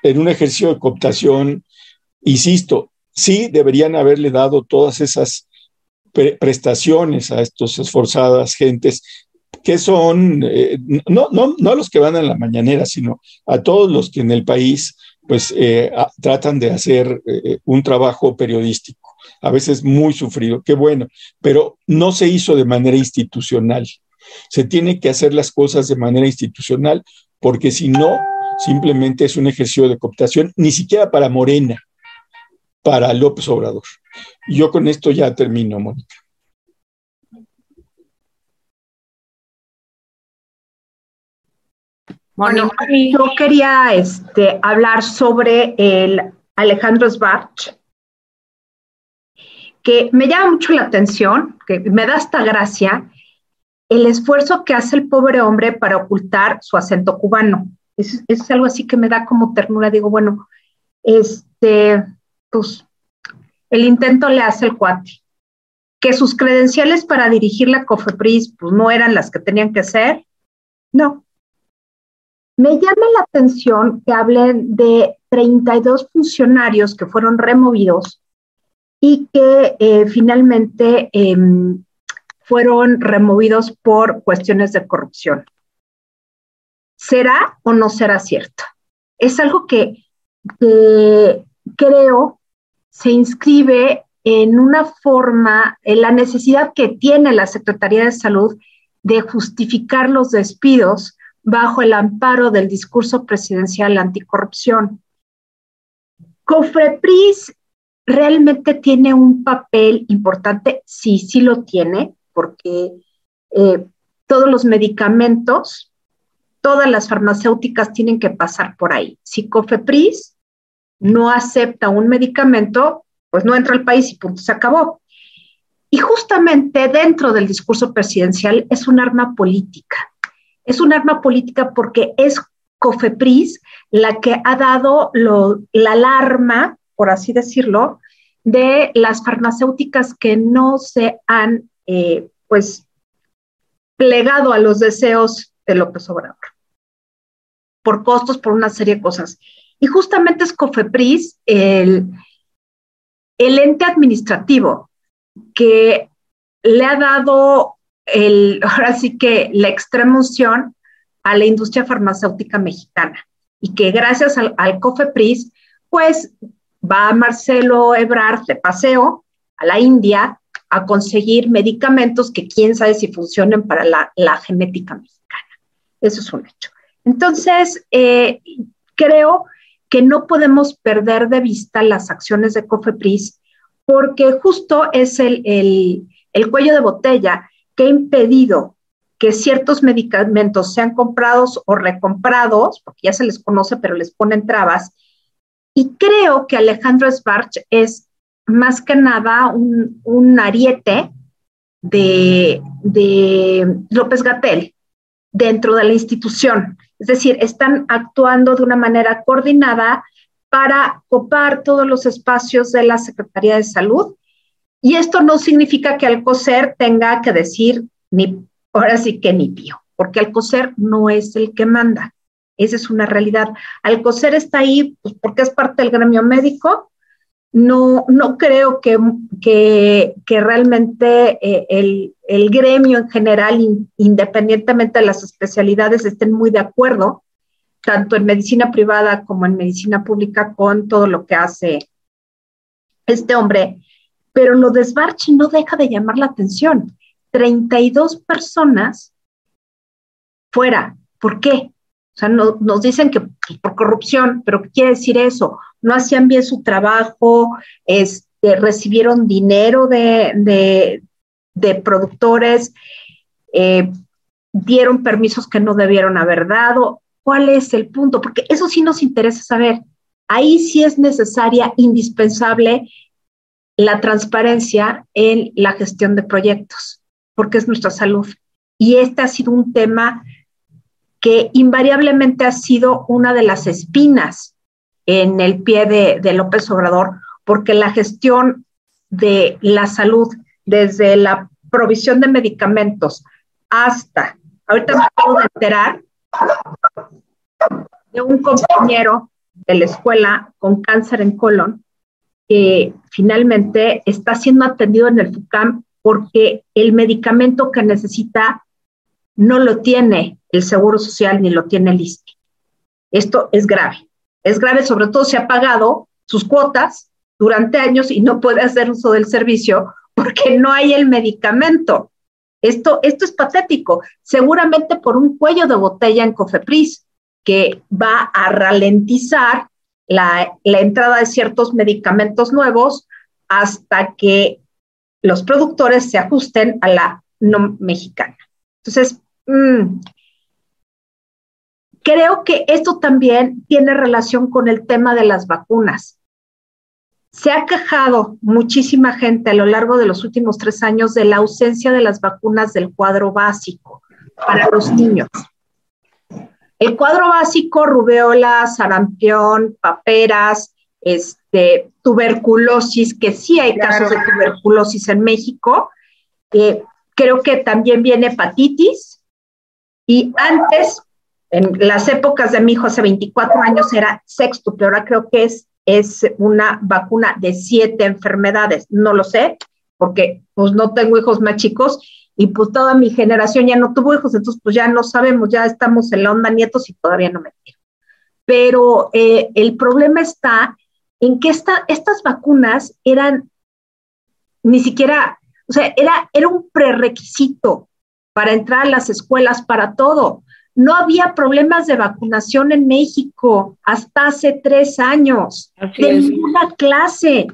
en un ejercicio de cooptación, insisto, sí deberían haberle dado todas esas pre prestaciones a estos esforzadas gentes que son, no, no, no a los que van a la mañanera, sino a todos los que en el país pues tratan de hacer un trabajo periodístico a veces muy sufrido, qué bueno, pero no se hizo de manera institucional. Se tiene que hacer las cosas de manera institucional porque si no, simplemente es un ejercicio de cooptación, ni siquiera para Morena, para López Obrador. Y yo con esto ya termino, Mónica. Bueno, yo quería este, hablar sobre el Alejandro Sbarch, que me llama mucho la atención, que me da esta gracia, el esfuerzo que hace el pobre hombre para ocultar su acento cubano. Es, es algo así que me da como ternura. Digo, bueno, este, pues, el intento le hace el cuate. Que sus credenciales para dirigir la COFEPRIS, pues, no eran las que tenían que ser. No. Me llama la atención que hablen de 32 funcionarios que fueron removidos y que eh, finalmente em, fueron removidos por cuestiones de corrupción. ¿Será o no será cierto? Es algo que, creo se inscribe en una forma, en la necesidad que tiene la Secretaría de Salud de justificar los despidos bajo el amparo del discurso presidencial anticorrupción. Cofrepris realmente tiene un papel importante, sí, sí lo tiene, porque eh, todos los medicamentos, todas las farmacéuticas tienen que pasar por ahí. Si Cofepris no acepta un medicamento, pues no entra al país y punto, se acabó. Y justamente dentro del discurso presidencial es un arma política. Es un arma política porque es Cofepris la que ha dado la alarma, por así decirlo, de las farmacéuticas que no se han, eh, pues, plegado a los deseos de López Obrador, por costos, por una serie de cosas. Y justamente es Cofepris el, el ente administrativo que le ha dado el, ahora sí que la extrema a la industria farmacéutica mexicana y que gracias al COFEPRIS, pues va Marcelo Ebrard de paseo a la India a conseguir medicamentos que quién sabe si funcionen para la, genética mexicana. Eso es un hecho. Entonces, eh, creo que no podemos perder de vista las acciones de COFEPRIS porque justo es el, el cuello de botella que ha impedido que ciertos medicamentos sean comprados o recomprados, porque ya se les conoce, pero les ponen trabas, y creo que Alejandro Sbarch es más que nada un, ariete de, de López Gatel dentro de la institución. Es decir, están actuando de una manera coordinada para copar todos los espacios de la Secretaría de Salud. Y esto no significa que Alcocer tenga que decir ni, ahora sí que ni pío, porque Alcocer no es el que manda. Esa es una realidad. Alcocer está ahí pues, porque es parte del gremio médico. No, no creo que, que, realmente eh, el, el, gremio en general, independientemente de las especialidades, estén muy de acuerdo, tanto en medicina privada como en medicina pública, con todo lo que hace este hombre. Pero lo de Svarchi no deja de llamar la atención. 32 personas fuera. ¿Por qué? O sea, nos dicen que pues, por corrupción, pero ¿qué quiere decir eso? No hacían bien su trabajo, este, recibieron dinero de, productores, eh, dieron permisos que no debieron haber dado. ¿Cuál es el punto? Porque eso sí nos interesa saber. Ahí sí es necesaria, indispensable la transparencia en la gestión de proyectos, porque es nuestra salud. Y este ha sido un tema que invariablemente ha sido una de las espinas en el pie de, López Obrador, porque la gestión de la salud, desde la provisión de medicamentos hasta, ahorita me acabo de enterar de un compañero de la escuela con cáncer en colon, que finalmente está siendo atendido en el FUCAM porque el medicamento que necesita no lo tiene el Seguro Social ni lo tiene el ISTE. Esto es grave. Es grave, sobre todo si ha pagado sus cuotas durante años y no puede hacer uso del servicio porque no hay el medicamento. Esto, esto es patético, seguramente por un cuello de botella en Cofepris que va a ralentizar la, la entrada de ciertos medicamentos nuevos hasta que los productores se ajusten a la no mexicana. Entonces, mm, creo que esto también tiene relación con el tema de las vacunas. Se ha quejado muchísima gente a lo largo de los últimos tres años de la ausencia de las vacunas del cuadro básico para los niños. El cuadro básico, rubeola, sarampión, paperas, este, tuberculosis, que sí hay casos de tuberculosis en México. Eh, creo que también viene hepatitis y antes en las épocas de mi hijo hace 24 años era sexto, pero ahora creo que es, es una vacuna de siete enfermedades. No lo sé, porque pues no tengo hijos más chicos y pues toda mi generación ya no tuvo hijos, entonces pues ya no sabemos, ya estamos en la onda nietos y todavía no me quiero. Pero eh, el problema está en que esta, estas vacunas eran ni siquiera, o sea, era, era un prerequisito para entrar a las escuelas, para todo. No había problemas de vacunación en México hasta hace tres años, de ninguna clase.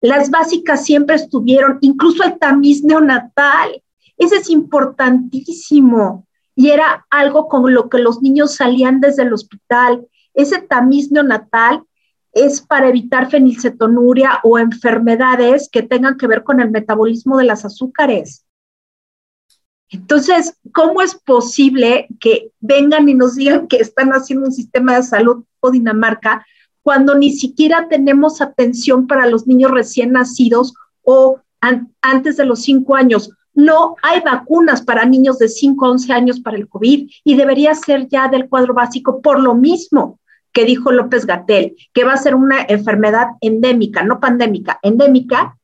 Las básicas siempre estuvieron, incluso el tamiz neonatal. Ese es importantísimo. Y era algo con lo que los niños salían desde el hospital. Ese tamiz neonatal es para evitar fenilcetonuria o enfermedades que tengan que ver con el metabolismo de las azúcares. Entonces, ¿cómo es posible que vengan y nos digan que están haciendo un sistema de salud o Dinamarca cuando ni siquiera tenemos atención para los niños recién nacidos o antes de los cinco años? No hay vacunas para niños de 5 a 11 años para el COVID y debería ser ya del cuadro básico por lo mismo que dijo López Gatel, que va a ser una enfermedad endémica, no pandémica, endémica,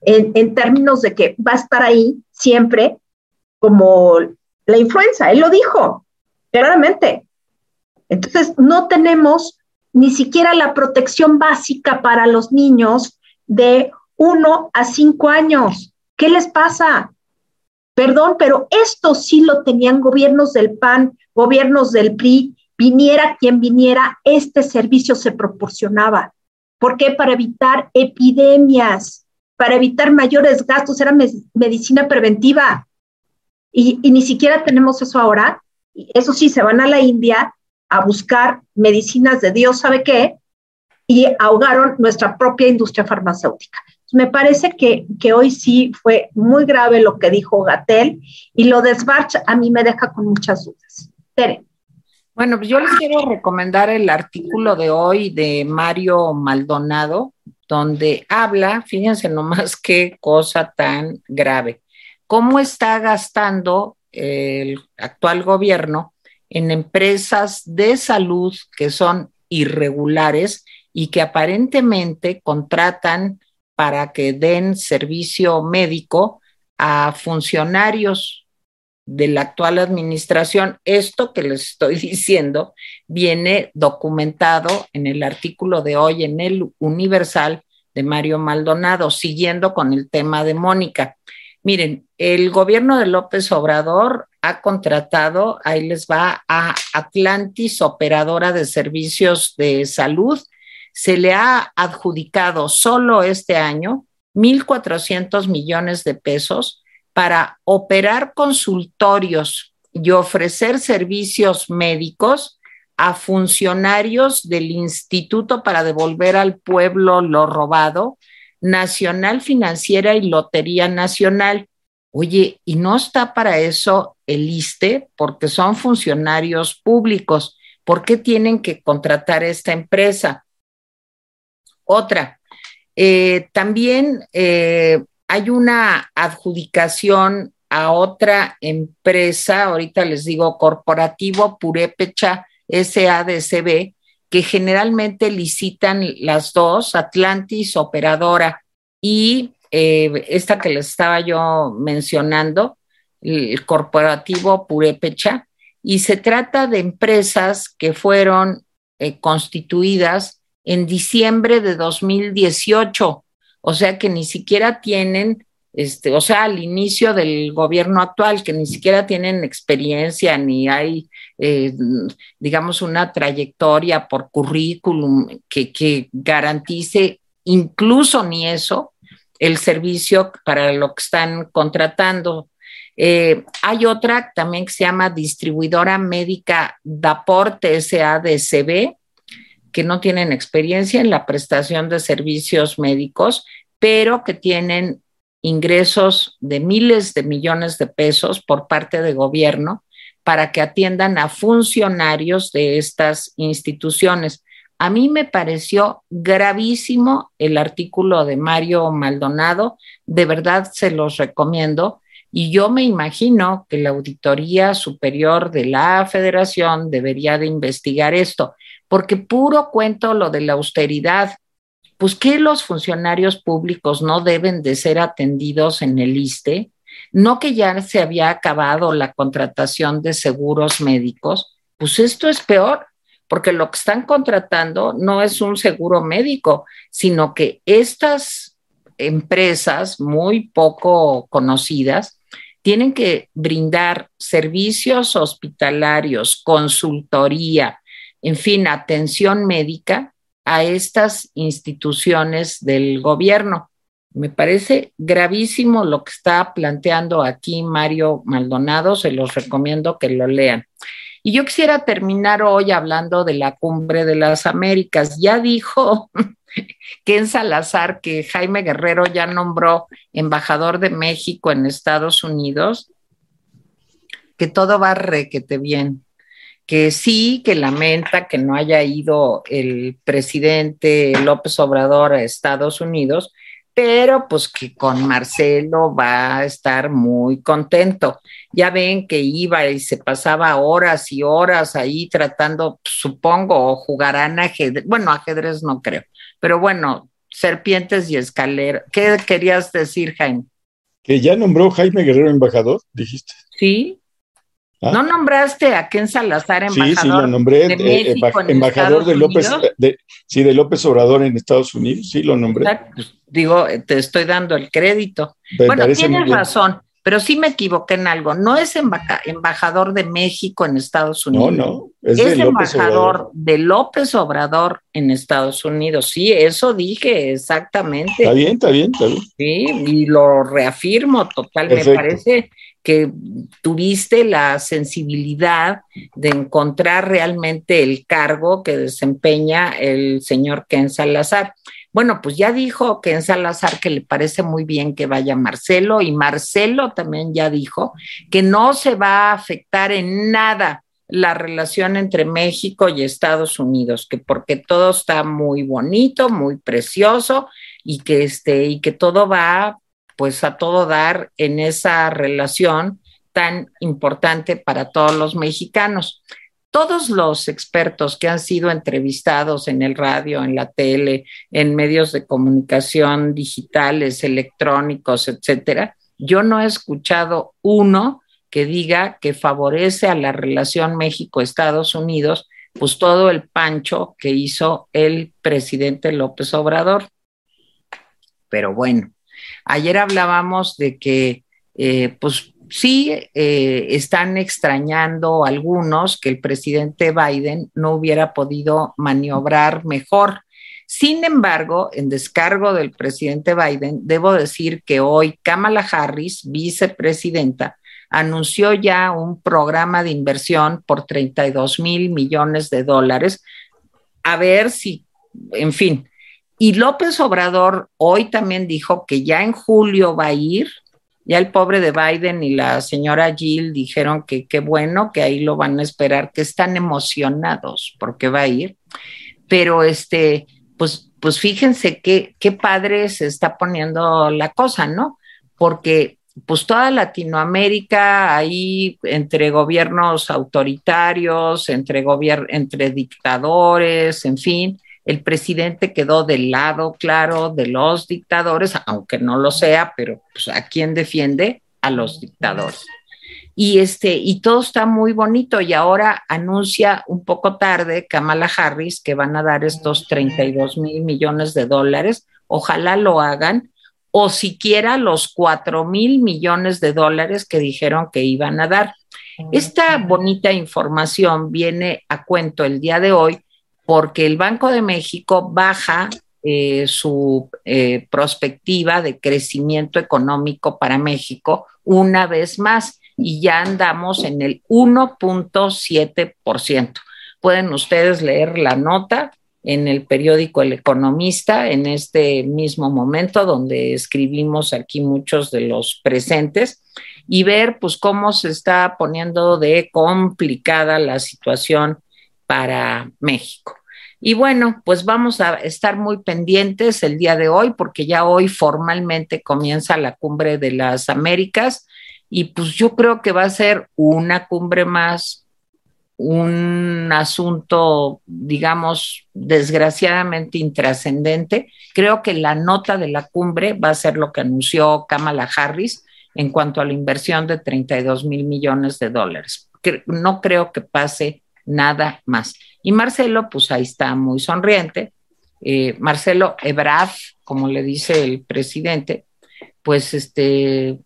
en, en términos de que va a estar ahí siempre como la influenza, él lo dijo claramente. Entonces, no tenemos ni siquiera la protección básica para los niños de 1 a 5 años. ¿Qué les pasa? Perdón, pero esto sí lo tenían gobiernos del PAN, gobiernos del PRI, viniera quien viniera, este servicio se proporcionaba. ¿Por qué? Para evitar epidemias, para evitar mayores gastos, era medicina preventiva. Y, y, ni siquiera tenemos eso ahora. Eso sí, se van a la India a buscar medicinas de Dios sabe qué y ahogaron nuestra propia industria farmacéutica. Me parece que, que hoy sí fue muy grave lo que dijo Gatel y lo de a mí me deja con muchas dudas. Tere. Bueno, pues yo les quiero recomendar el artículo de hoy de Mario Maldonado, donde habla, fíjense nomás qué cosa tan grave, cómo está gastando el actual gobierno en empresas de salud que son irregulares y que aparentemente contratan para que den servicio médico a funcionarios de la actual administración. Esto que les estoy diciendo viene documentado en el artículo de hoy en el Universal de Mario Maldonado, siguiendo con el tema de Mónica. Miren, el gobierno de López Obrador ha contratado, ahí les va, a Atlantis, operadora de servicios de salud. Se le ha adjudicado solo este año 1.400 millones de pesos para operar consultorios y ofrecer servicios médicos a funcionarios del Instituto para devolver al pueblo lo robado, Nacional Financiera y Lotería Nacional. Oye, ¿y no está para eso el ISTE? Porque son funcionarios públicos. ¿Por qué tienen que contratar esta empresa? Otra, eh, también eh, hay una adjudicación a otra empresa, ahorita les digo corporativo Purépecha SADCB, que generalmente licitan las dos, Atlantis Operadora y eh, esta que les estaba yo mencionando, el corporativo Purépecha, y se trata de empresas que fueron eh, constituidas en diciembre de 2018 o sea que ni siquiera tienen, este, o sea, al inicio del gobierno actual, que ni siquiera tienen experiencia ni hay, eh, digamos, una trayectoria por currículum que, que garantice incluso ni eso, el servicio para lo que están contratando. Eh, hay otra también que se llama Distribuidora Médica Daporte SADCB, que no tienen experiencia en la prestación de servicios médicos, pero que tienen ingresos de miles de millones de pesos por parte del gobierno para que atiendan a funcionarios de estas instituciones. A mí me pareció gravísimo el artículo de Mario Maldonado, de verdad se los recomiendo, Y yo me imagino que la Auditoría Superior de la Federación debería de investigar esto, porque puro cuento lo de la austeridad. Pues que los funcionarios públicos no deben de ser atendidos en el ISTE, no que ya se había acabado la contratación de seguros médicos, pues esto es peor, porque lo que están contratando no es un seguro médico, sino que estas empresas muy poco conocidas tienen que brindar servicios hospitalarios, consultoría, en fin, atención médica a estas instituciones del gobierno. Me parece gravísimo lo que está planteando aquí Mario Maldonado, se los recomiendo que lo lean. Y yo quisiera terminar hoy hablando de la cumbre de las Américas. Ya dijo Ken Salazar, que Jaime Guerrero ya nombró embajador de México en Estados Unidos, que todo va requete bien, que sí, que lamenta que no haya ido el presidente López Obrador a Estados Unidos, pero pues que con Marcelo va a estar muy contento. Ya ven que iba y se pasaba horas y horas ahí tratando, supongo, o jugarán ajedrez, bueno, ajedrez no creo, pero bueno, serpientes y escalera. ¿Qué querías decir, Jaime? Que ya nombró Jaime Guerrero embajador, dijiste. Sí. ¿Ah? ¿No nombraste a Ken Salazar embajador? Sí, sí, lo nombré, de eh, embajador de López, de, sí, de López Obrador en Estados Unidos, sí, lo nombré. Pues, digo, te estoy dando el crédito. bueno, tienes razón pero sí me equivoqué en algo. No es embajador de México en Estados Unidos. No, no. Es, embajador de López Obrador en Estados Unidos. Sí, eso dije exactamente. Está bien, está bien, está bien. Sí, y lo reafirmo total. Me parece que tuviste la sensibilidad de encontrar realmente el cargo que desempeña el señor Ken Salazar. Bueno, pues ya dijo que en Salazar que le parece muy bien que vaya Marcelo y Marcelo también ya dijo que no se va a afectar en nada la relación entre México y Estados Unidos, que porque todo está muy bonito, muy precioso y que este y que todo va pues a todo dar en esa relación tan importante para todos los mexicanos todos los expertos que han sido entrevistados en el radio, en la tele, en medios de comunicación digitales, electrónicos, etcétera, yo no he escuchado uno que diga que favorece a la relación México-Estados Unidos, pues todo el pancho que hizo el presidente López Obrador. Pero bueno, ayer hablábamos de que, eh, pues sí eh, están extrañando algunos que el presidente Biden no hubiera podido maniobrar mejor. Sin embargo, en descargo del presidente Biden, debo decir que hoy Kamala Harris, vicepresidenta, anunció ya un programa de inversión por 32 mil millones de dólares. A ver si, en fin. Y López Obrador hoy también dijo que ya en julio va a ir ya el pobre de Biden y la señora Jill dijeron que qué bueno, que ahí lo van a esperar, que están emocionados porque va a ir. Pero este, pues, pues fíjense qué, qué padre se está poniendo la cosa, ¿no? Porque pues toda Latinoamérica ahí entre gobiernos autoritarios, entre, entre dictadores, en fin, el presidente quedó del lado, claro, de los dictadores, aunque no lo sea, pero pues, ¿a quién defiende? A los dictadores. Y, este, y todo está muy bonito y ahora anuncia un poco tarde Kamala Harris que van a dar estos 32 mil millones de dólares. Ojalá lo hagan o siquiera los 4 mil millones de dólares que dijeron que iban a dar. Esta bonita información viene a cuento el día de hoy porque el Banco de México baja eh, su eh, perspectiva de crecimiento económico para México una vez más y ya andamos en el 1.7%. Pueden ustedes leer la nota en el periódico El Economista en este mismo momento donde escribimos aquí muchos de los presentes y ver pues cómo se está poniendo de complicada la situación para México. Y bueno, pues vamos a estar muy pendientes el día de hoy porque ya hoy formalmente comienza la cumbre de las Américas Y pues yo creo que va a ser una cumbre más, un asunto, digamos, desgraciadamente intrascendente. Creo que la nota de la cumbre va a ser lo que anunció Kamala Harris en cuanto a la inversión de 32 mil millones de dólares. No creo que pase nada más. Y Marcelo, pues ahí está muy sonriente. Eh, Marcelo Ebrard, como le dice el presidente, pues este,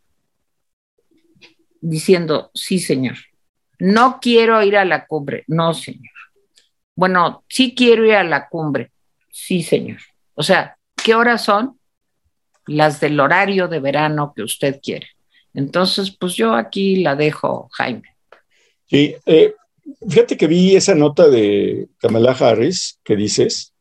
diciendo, sí, señor, no quiero ir a la cumbre, no, señor. Bueno, sí quiero ir a la cumbre, sí, señor. O sea, ¿qué horas son? Las del horario de verano que usted quiere. Entonces, pues yo aquí la dejo, Jaime. Sí, eh, fíjate que vi esa nota de Kamala Harris que dices.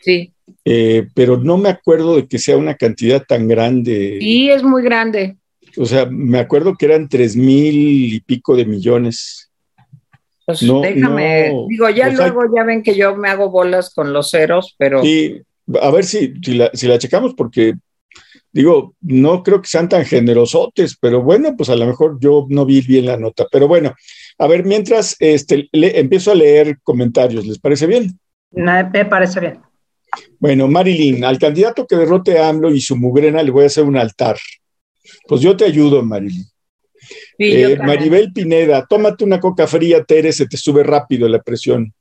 Sí. Eh, pero no me acuerdo de que sea una cantidad tan grande. Sí, es muy grande. O sea, me acuerdo que eran tres mil y pico de millones. Pues déjame, digo, ya luego ya ven que yo me hago bolas con los ceros, pero. Sí, a ver si, si, la, si la checamos, porque digo, no creo que sean tan generosotes, pero bueno, pues a lo mejor yo no vi bien la nota. Pero bueno, a ver, mientras este, empiezo a leer comentarios, ¿les parece bien? Me parece bien. Bueno, Marilyn, al candidato que derrote a AMLO y su mugrena le voy a hacer un altar. Pues yo te ayudo, Marilyn. Eh, Maribel Pineda, tómate una coca fría, Tere, se te sube rápido la presión.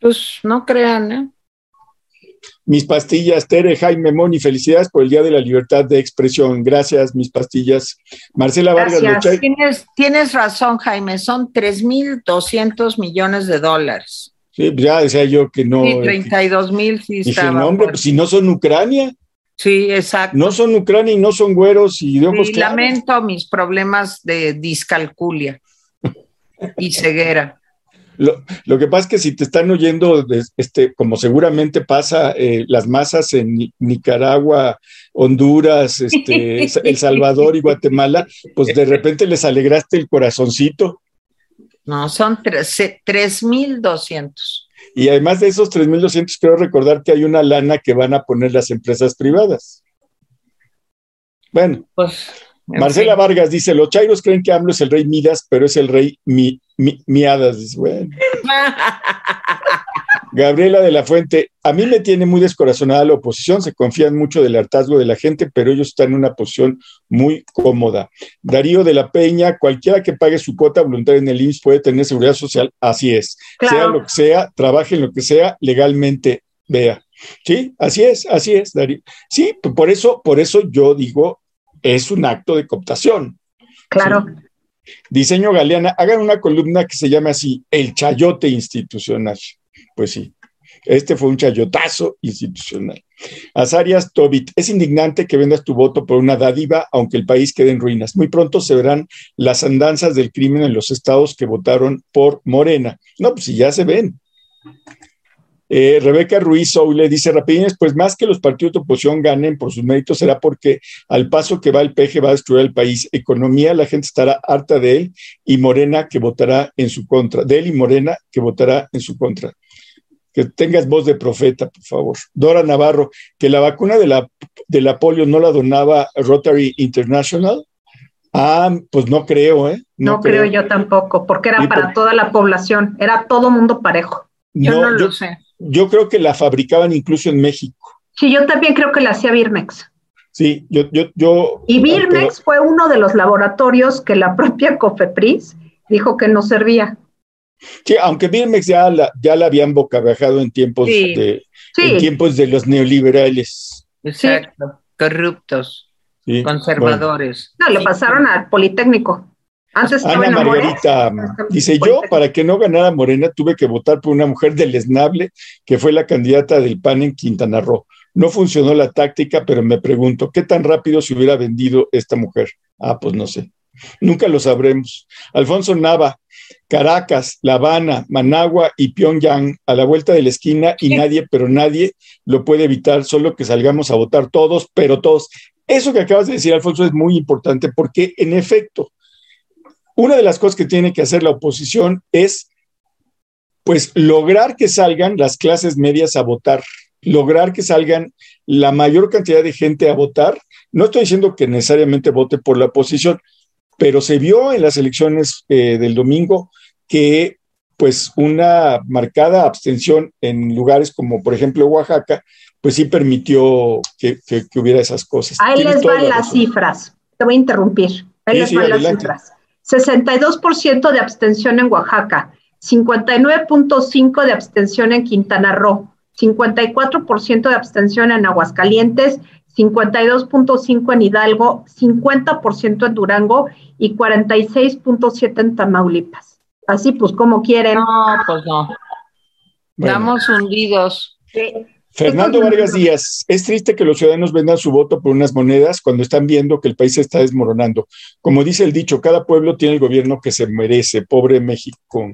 Pues no crean, ¿eh? Mis pastillas, Tere, Jaime Moni, felicidades por el Día de la Libertad de Expresión. Gracias, mis pastillas. Marcela Vargas. Tienes, tienes razón, Jaime, son 3.200 millones de dólares. Sí, pues ya decía yo que no. Sí, 32 mil sí Dije, no, hombre, pues si no son Ucrania. Sí, exacto. No son Ucrania y no son güeros y de ojos lamento mis problemas de discalculia y ceguera. Lo, que pasa es que si te están oyendo, este, como seguramente pasa, eh, las masas en Nicaragua, Honduras, este, El Salvador y Guatemala, pues de repente les alegraste el corazoncito. No, son 3.200. Y además de esos 3.200, quiero recordar que hay una lana que van a poner las empresas privadas. Bueno, pues, Marcela Vargas dice, los chairos creen que AMLO es el rey Midas, pero es el rey Mi, Miadas. Dice, bueno. Gabriela de la Fuente, a mí me tiene muy descorazonada la oposición, se confían mucho del hartazgo de la gente, pero ellos están en una posición muy cómoda. Darío de la Peña, cualquiera que pague su cuota voluntaria en el IMSS puede tener seguridad social, así es. Sea lo que sea, trabaje en lo que sea, legalmente vea. Sí, así es, así es, Darío. Sí, por eso, por eso yo digo, es un acto de cooptación. Claro. Diseño Galeana, hagan una columna que se llame así, el chayote institucional. Pues sí, este fue un chayotazo institucional. Azarias Tobit, es indignante que vendas tu voto por una dádiva, aunque el país quede en ruinas. Muy pronto se verán las andanzas del crimen en los estados que votaron por Morena. No, pues si ya se ven. Eh, Rebeca Ruiz Soule dice, Rapidines, pues más que los partidos de oposición ganen por sus méritos, será porque al paso que va el PG va a destruir el país. Economía, la gente estará harta de él y Morena que votará en su contra. De él y Morena que votará en su contra. Que tengas voz de profeta, por favor. Dora Navarro, que la vacuna de la, de la polio no la donaba Rotary International. Ah, pues no creo, ¿eh? No, creo. yo tampoco, porque era para toda la población, era todo mundo parejo. Yo no, lo sé yo creo que la fabricaban incluso en México. Sí, yo también creo que la hacía Birmex. Sí, yo, yo, yo. Y Birmex fue uno de los laboratorios que la propia Cofepris dijo que no servía. Sí, aunque Birmex ya la, ya la habían bocabajado en tiempos de en tiempos de los neoliberales. Exacto, corruptos, conservadores. No, le pasaron al Politécnico. Ana Margarita dice, yo para que no ganara Morena tuve que votar por una mujer del esnable que fue la candidata del PAN en Quintana Roo. No funcionó la táctica, pero me pregunto, ¿qué tan rápido se hubiera vendido esta mujer? Ah, pues no sé. Nunca lo sabremos. Alfonso Nava, Caracas, La Habana, Managua y Pyongyang a la vuelta de la esquina y nadie, pero nadie lo puede evitar, solo que salgamos a votar todos, pero todos. Eso que acabas de decir, Alfonso, es muy importante porque en efecto, una de las cosas que tiene que hacer la oposición es, pues, lograr que salgan las clases medias a votar. lograr que salgan la mayor cantidad de gente a votar. No estoy diciendo que necesariamente vote por la oposición, pero se vio en las elecciones eh, del domingo que pues una marcada abstención en lugares como por ejemplo Oaxaca, pues sí permitió que, hubiera esas cosas. Ahí les van las cifras. Te voy a interrumpir. Ahí les van las cifras. 62% de abstención en Oaxaca, 59.5% de abstención en Quintana Roo, 54% de abstención en Aguascalientes, 52.5% en Hidalgo, 50% en Durango y 46.7% en Tamaulipas. Así pues, como quieren. No, pues no. Estamos hundidos. Fernando Vargas Díaz, es triste que los ciudadanos vendan su voto por unas monedas cuando están viendo que el país se está desmoronando. Como dice el dicho, cada pueblo tiene el gobierno que se merece. Pobre México.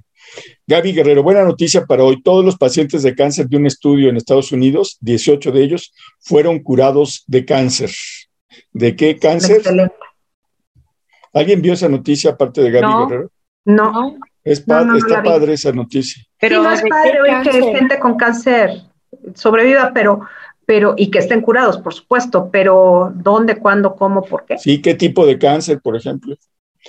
Gaby Guerrero, buena noticia para hoy. Todos los pacientes de cáncer de un estudio en Estados Unidos, 18 de ellos, fueron curados de cáncer. ¿De qué cáncer? ¿Alguien vio esa noticia aparte de Gaby Guerrero? No. Es está padre esa noticia. Pero sí, no es padre oír que gente con cáncer sobreviva, pero, pero, y que estén curados, por supuesto, pero ¿dónde, cuándo, cómo, por qué? Sí, ¿qué tipo de cáncer, por ejemplo?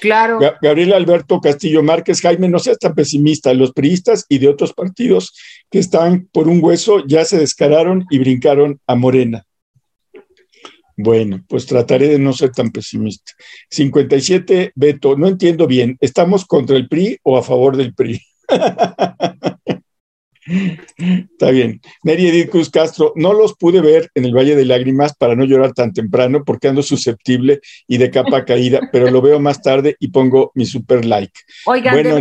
Claro. Gabriel Alberto Castillo Márquez, Jaime, no seas tan pesimista. Los priistas y de otros partidos que están por un hueso ya se descararon y brincaron a Morena. Bueno, pues trataré de no ser tan pesimista. 57, Beto, no entiendo bien, ¿estamos contra el PRI o a favor del PRI? Está bien. Neri Edith Cruz Castro, no los pude ver en el Valle de Lágrimas para no llorar tan temprano porque ando susceptible y de capa caída, pero lo veo más tarde y pongo mi super like. Oigan, bueno,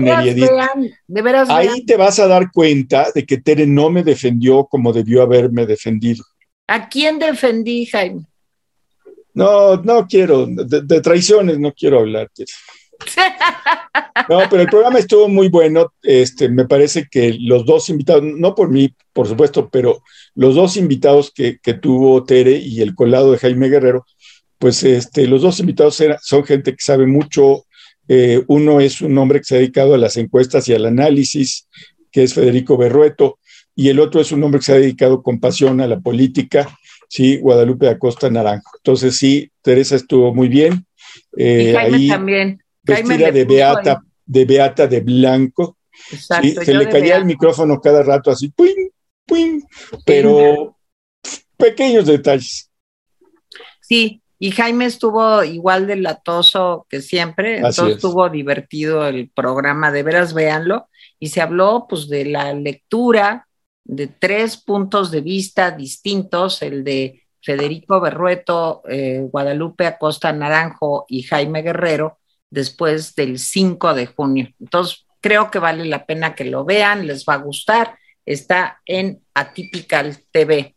de veras ahí te vas a dar cuenta de que Tere no me defendió como debió haberme defendido. ¿A quién defendí, Jaime? No, no quiero, de, traiciones no quiero hablar. No, pero el programa estuvo muy bueno. Este, me parece que los dos invitados, no por mí, por supuesto, pero los dos invitados que, tuvo Tere y el colado de Jaime Guerrero, pues este, los dos invitados son gente que sabe mucho. Eh, uno es un hombre que se ha dedicado a las encuestas y al análisis, que es Federico Berrueto, y el otro es un hombre que se ha dedicado con pasión a la política, sí, Guadalupe Acosta Naranjo. Entonces, sí, Teresa estuvo muy bien. y eh, Jaime también vestida de beata, de beata de blanco. se le caía el micrófono cada rato así, ¡puin, puin! pero pequeños detalles. Sí, y Jaime estuvo igual de latoso que siempre, entonces estuvo divertido el programa, de veras véanlo, y se habló pues de la lectura de tres puntos de vista distintos, el de Federico Berrueto, eh, Guadalupe Acosta Naranjo y Jaime Guerrero, después del 5 de junio. Entonces, creo que vale la pena que lo vean, les va a gustar. Está en Atypical TV.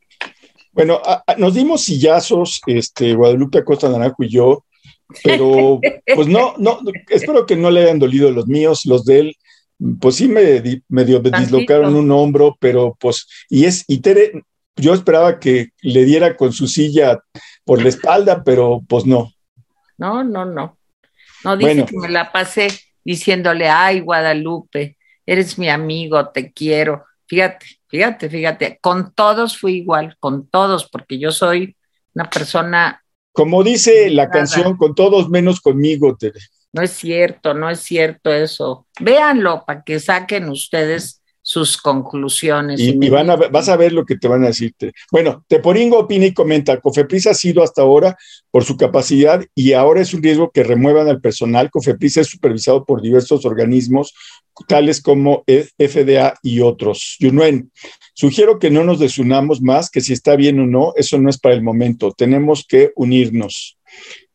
Bueno, nos dimos sillazos, este, Guadalupe Acosta Naranjo y yo, pero pues no, no, espero que no le hayan dolido los míos, los de él, pues sí me medio me dislocaron un hombro, pero pues, y es, y Tere, yo esperaba que le diera con su silla por la espalda, pero pues no. No, no, no. No, dice que me la pasé diciéndole, ay, Guadalupe, eres mi amigo, te quiero. Fíjate, fíjate, fíjate, con todos fui igual, con todos, porque yo soy una persona. Como dice la canción, con todos menos conmigo, Tere. No es cierto, no es cierto eso. Véanlo para que saquen ustedes sus conclusiones. Y, van a, vas a ver lo que te van a decir. Bueno, Teporingo opina y comenta, Cofepris ha sido hasta ahora por su capacidad y ahora es un riesgo que remuevan al personal. Cofepris es supervisado por diversos organismos, tales como FDA y otros. Yunuen, sugiero que no nos desunamos más, que si está bien o no, eso no es para el momento. Tenemos que unirnos.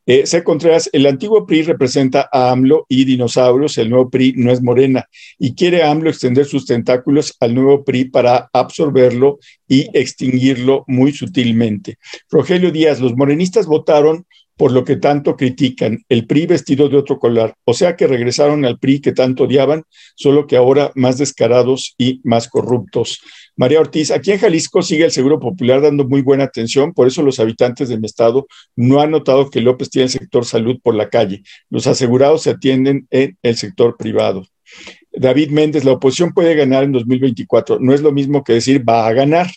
Eh, C. Contreras, el antiguo PRI representa a AMLO y dinosaurios, el nuevo PRI no es morena y quiere AMLO extender sus tentáculos al nuevo PRI para absorberlo y extinguirlo muy sutilmente. Rogelio Díaz, los morenistas votaron por lo que tanto critican, el PRI vestido de otro color, o sea que regresaron al PRI que tanto odiaban, solo que ahora más descarados y más corruptos. María Ortiz, aquí en Jalisco sigue el Seguro Popular dando muy buena atención, por eso los habitantes de mi estado no han notado que López tiene el sector salud por la calle. Los asegurados se atienden en el sector privado. David Méndez, la oposición puede ganar en 2024. No es lo mismo que decir va a ganar.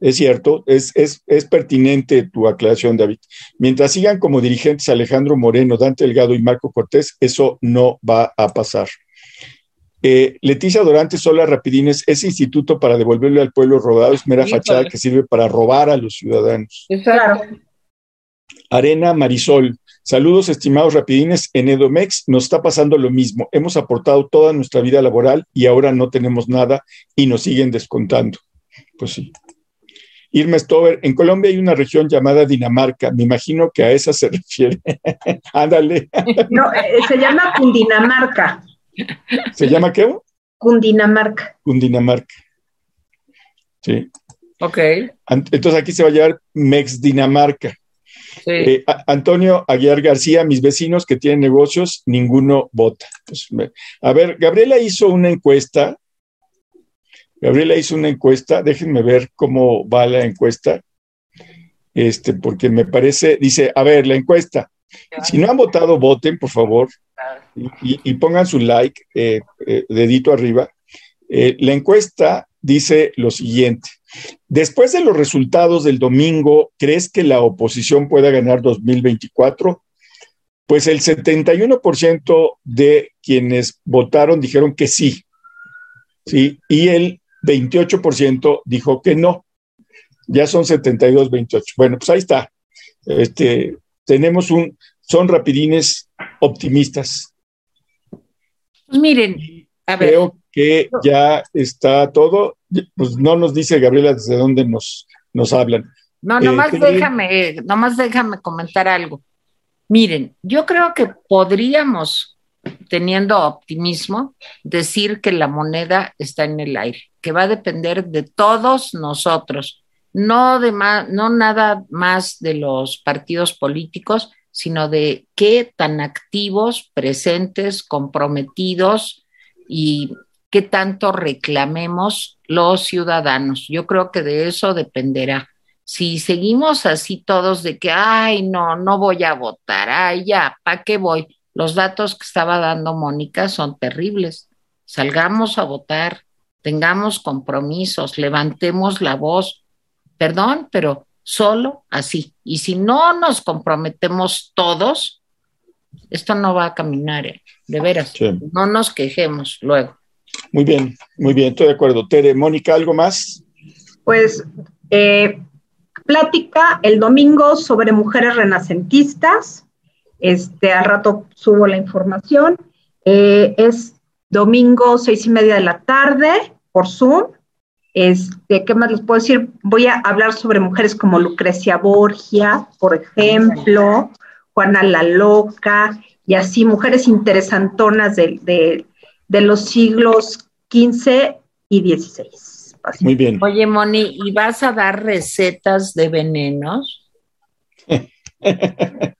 es cierto, es, es, es, pertinente tu aclaración, David. Mientras sigan como dirigentes Alejandro Moreno, Dante Delgado y Marco Cortés, eso no va a pasar. Eh, Leticia Dorante Sola Rapidines, ese instituto para devolverle al pueblo rodado es mera fachada que sirve para robar a los ciudadanos. Claro. Arena Marisol, saludos estimados rapidines, en Edomex nos está pasando lo mismo, hemos aportado toda nuestra vida laboral y ahora no tenemos nada y nos siguen descontando. Pues sí. Irma Stover, en Colombia hay una región llamada Dinamarca, me imagino que a esa se refiere. Ándale. no, eh, se llama Cundinamarca. ¿Se llama qué? Cundinamarca. Cundinamarca. Sí. Ok. Entonces aquí se va a llamar Mex Dinamarca. Sí. Eh, Antonio Aguiar García, mis vecinos que tienen negocios, ninguno vota. Pues, a ver, Gabriela hizo una encuesta. Gabriela hizo una encuesta. Déjenme ver cómo va la encuesta. Este, porque me parece, dice, a ver, la encuesta. Si no han votado, voten, por favor, y, pongan su like, eh, eh, dedito arriba. Eh, la encuesta dice lo siguiente. Después de los resultados del domingo, ¿crees que la oposición pueda ganar 2024? Pues el 71% de quienes votaron dijeron que sí, ¿sí? Y el 28% dijo que no. Ya son 72, 28. Bueno, pues ahí está. Este, tenemos un, son rapidines optimistas. Pues miren, a ver. Creo que ya está todo. Pues no nos dice Gabriela desde dónde nos, nos hablan. No, nomás eh, déjame, nomás déjame comentar algo. Miren, yo creo que podríamos, teniendo optimismo, decir que la moneda está en el aire, que va a depender de todos nosotros, no de más, no nada más de los partidos políticos, sino de qué tan activos, presentes, comprometidos y qué tanto reclamemos los ciudadanos. Yo creo que de eso dependerá. Si seguimos así todos de que, ay, no, no voy a votar, ay, ya, ¿para qué voy? Los datos que estaba dando Mónica son terribles. Salgamos a votar, tengamos compromisos, levantemos la voz. Perdón, pero solo así. Y si no nos comprometemos todos, esto no va a caminar, ¿eh? de veras. No nos quejemos luego. Muy bien, muy bien, estoy de acuerdo. Tere, Mónica, ¿algo más? Pues eh, plática el domingo sobre mujeres renacentistas. Este, al rato subo la información. Eh, es domingo seis y media de la tarde por Zoom. Este, ¿Qué más les puedo decir? Voy a hablar sobre mujeres como Lucrecia Borgia, por ejemplo, Juana la Loca, y así, mujeres interesantonas de, de, de los siglos XV y XVI. Muy bien. Oye, Moni, ¿y vas a dar recetas de venenos?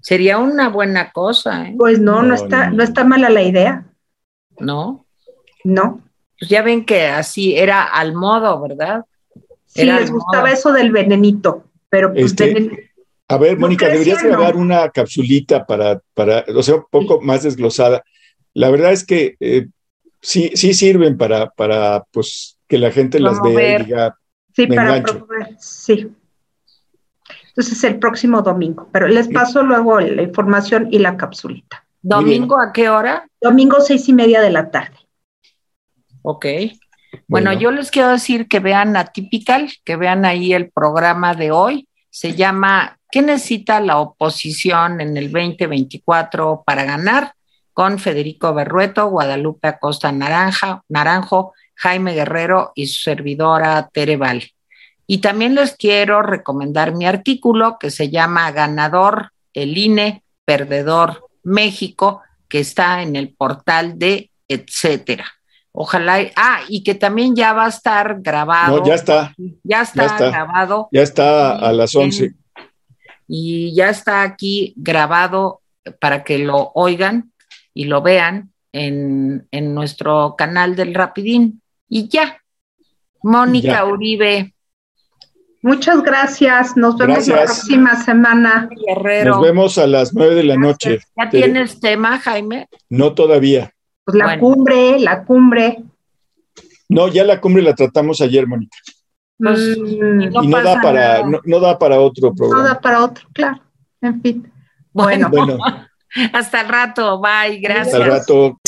Sería una buena cosa. ¿eh? Pues no, no, no está, no. no está mala la idea. ¿No? No pues ya ven que así era al modo, ¿verdad? Sí, era les gustaba modo. eso del venenito, pero pues este, venen... A ver, Mónica, deberías grabar una capsulita para, para, o sea, un poco más desglosada. La verdad es que eh, sí, sí sirven para, para, pues, que la gente las vea y diga, Sí, para promover, sí. Entonces el próximo domingo, pero les paso luego la información y la capsulita. ¿Domingo a qué hora? Domingo seis y media de la tarde. Ok. Bueno, bueno, yo les quiero decir que vean Atypical, que vean ahí el programa de hoy. Se llama ¿Qué necesita la oposición en el 2024 para ganar? Con Federico Berrueto, Guadalupe Acosta Naranja, Naranjo, Jaime Guerrero y su servidora Tere Val. Y también les quiero recomendar mi artículo que se llama Ganador, el INE, Perdedor, México, que está en el portal de etcétera. Ojalá, ah, y que también ya va a estar grabado. No, ya está. Ya está, ya está grabado. Ya está a las 11. En, y ya está aquí grabado para que lo oigan y lo vean en, en nuestro canal del Rapidín. Y ya. Mónica ya. Uribe. Muchas gracias. Nos vemos gracias. la próxima semana. Guerrero. Nos vemos a las nueve de la gracias. noche. ¿Ya tienes tema, Jaime? No todavía. Pues la bueno. cumbre, la cumbre. No, ya la cumbre la tratamos ayer, Mónica. Pues, mm, y no, da para, no, da para otro programa. No da para otro, claro. En fin. Bueno, bueno. hasta el rato. Bye. Gracias. Hasta el rato.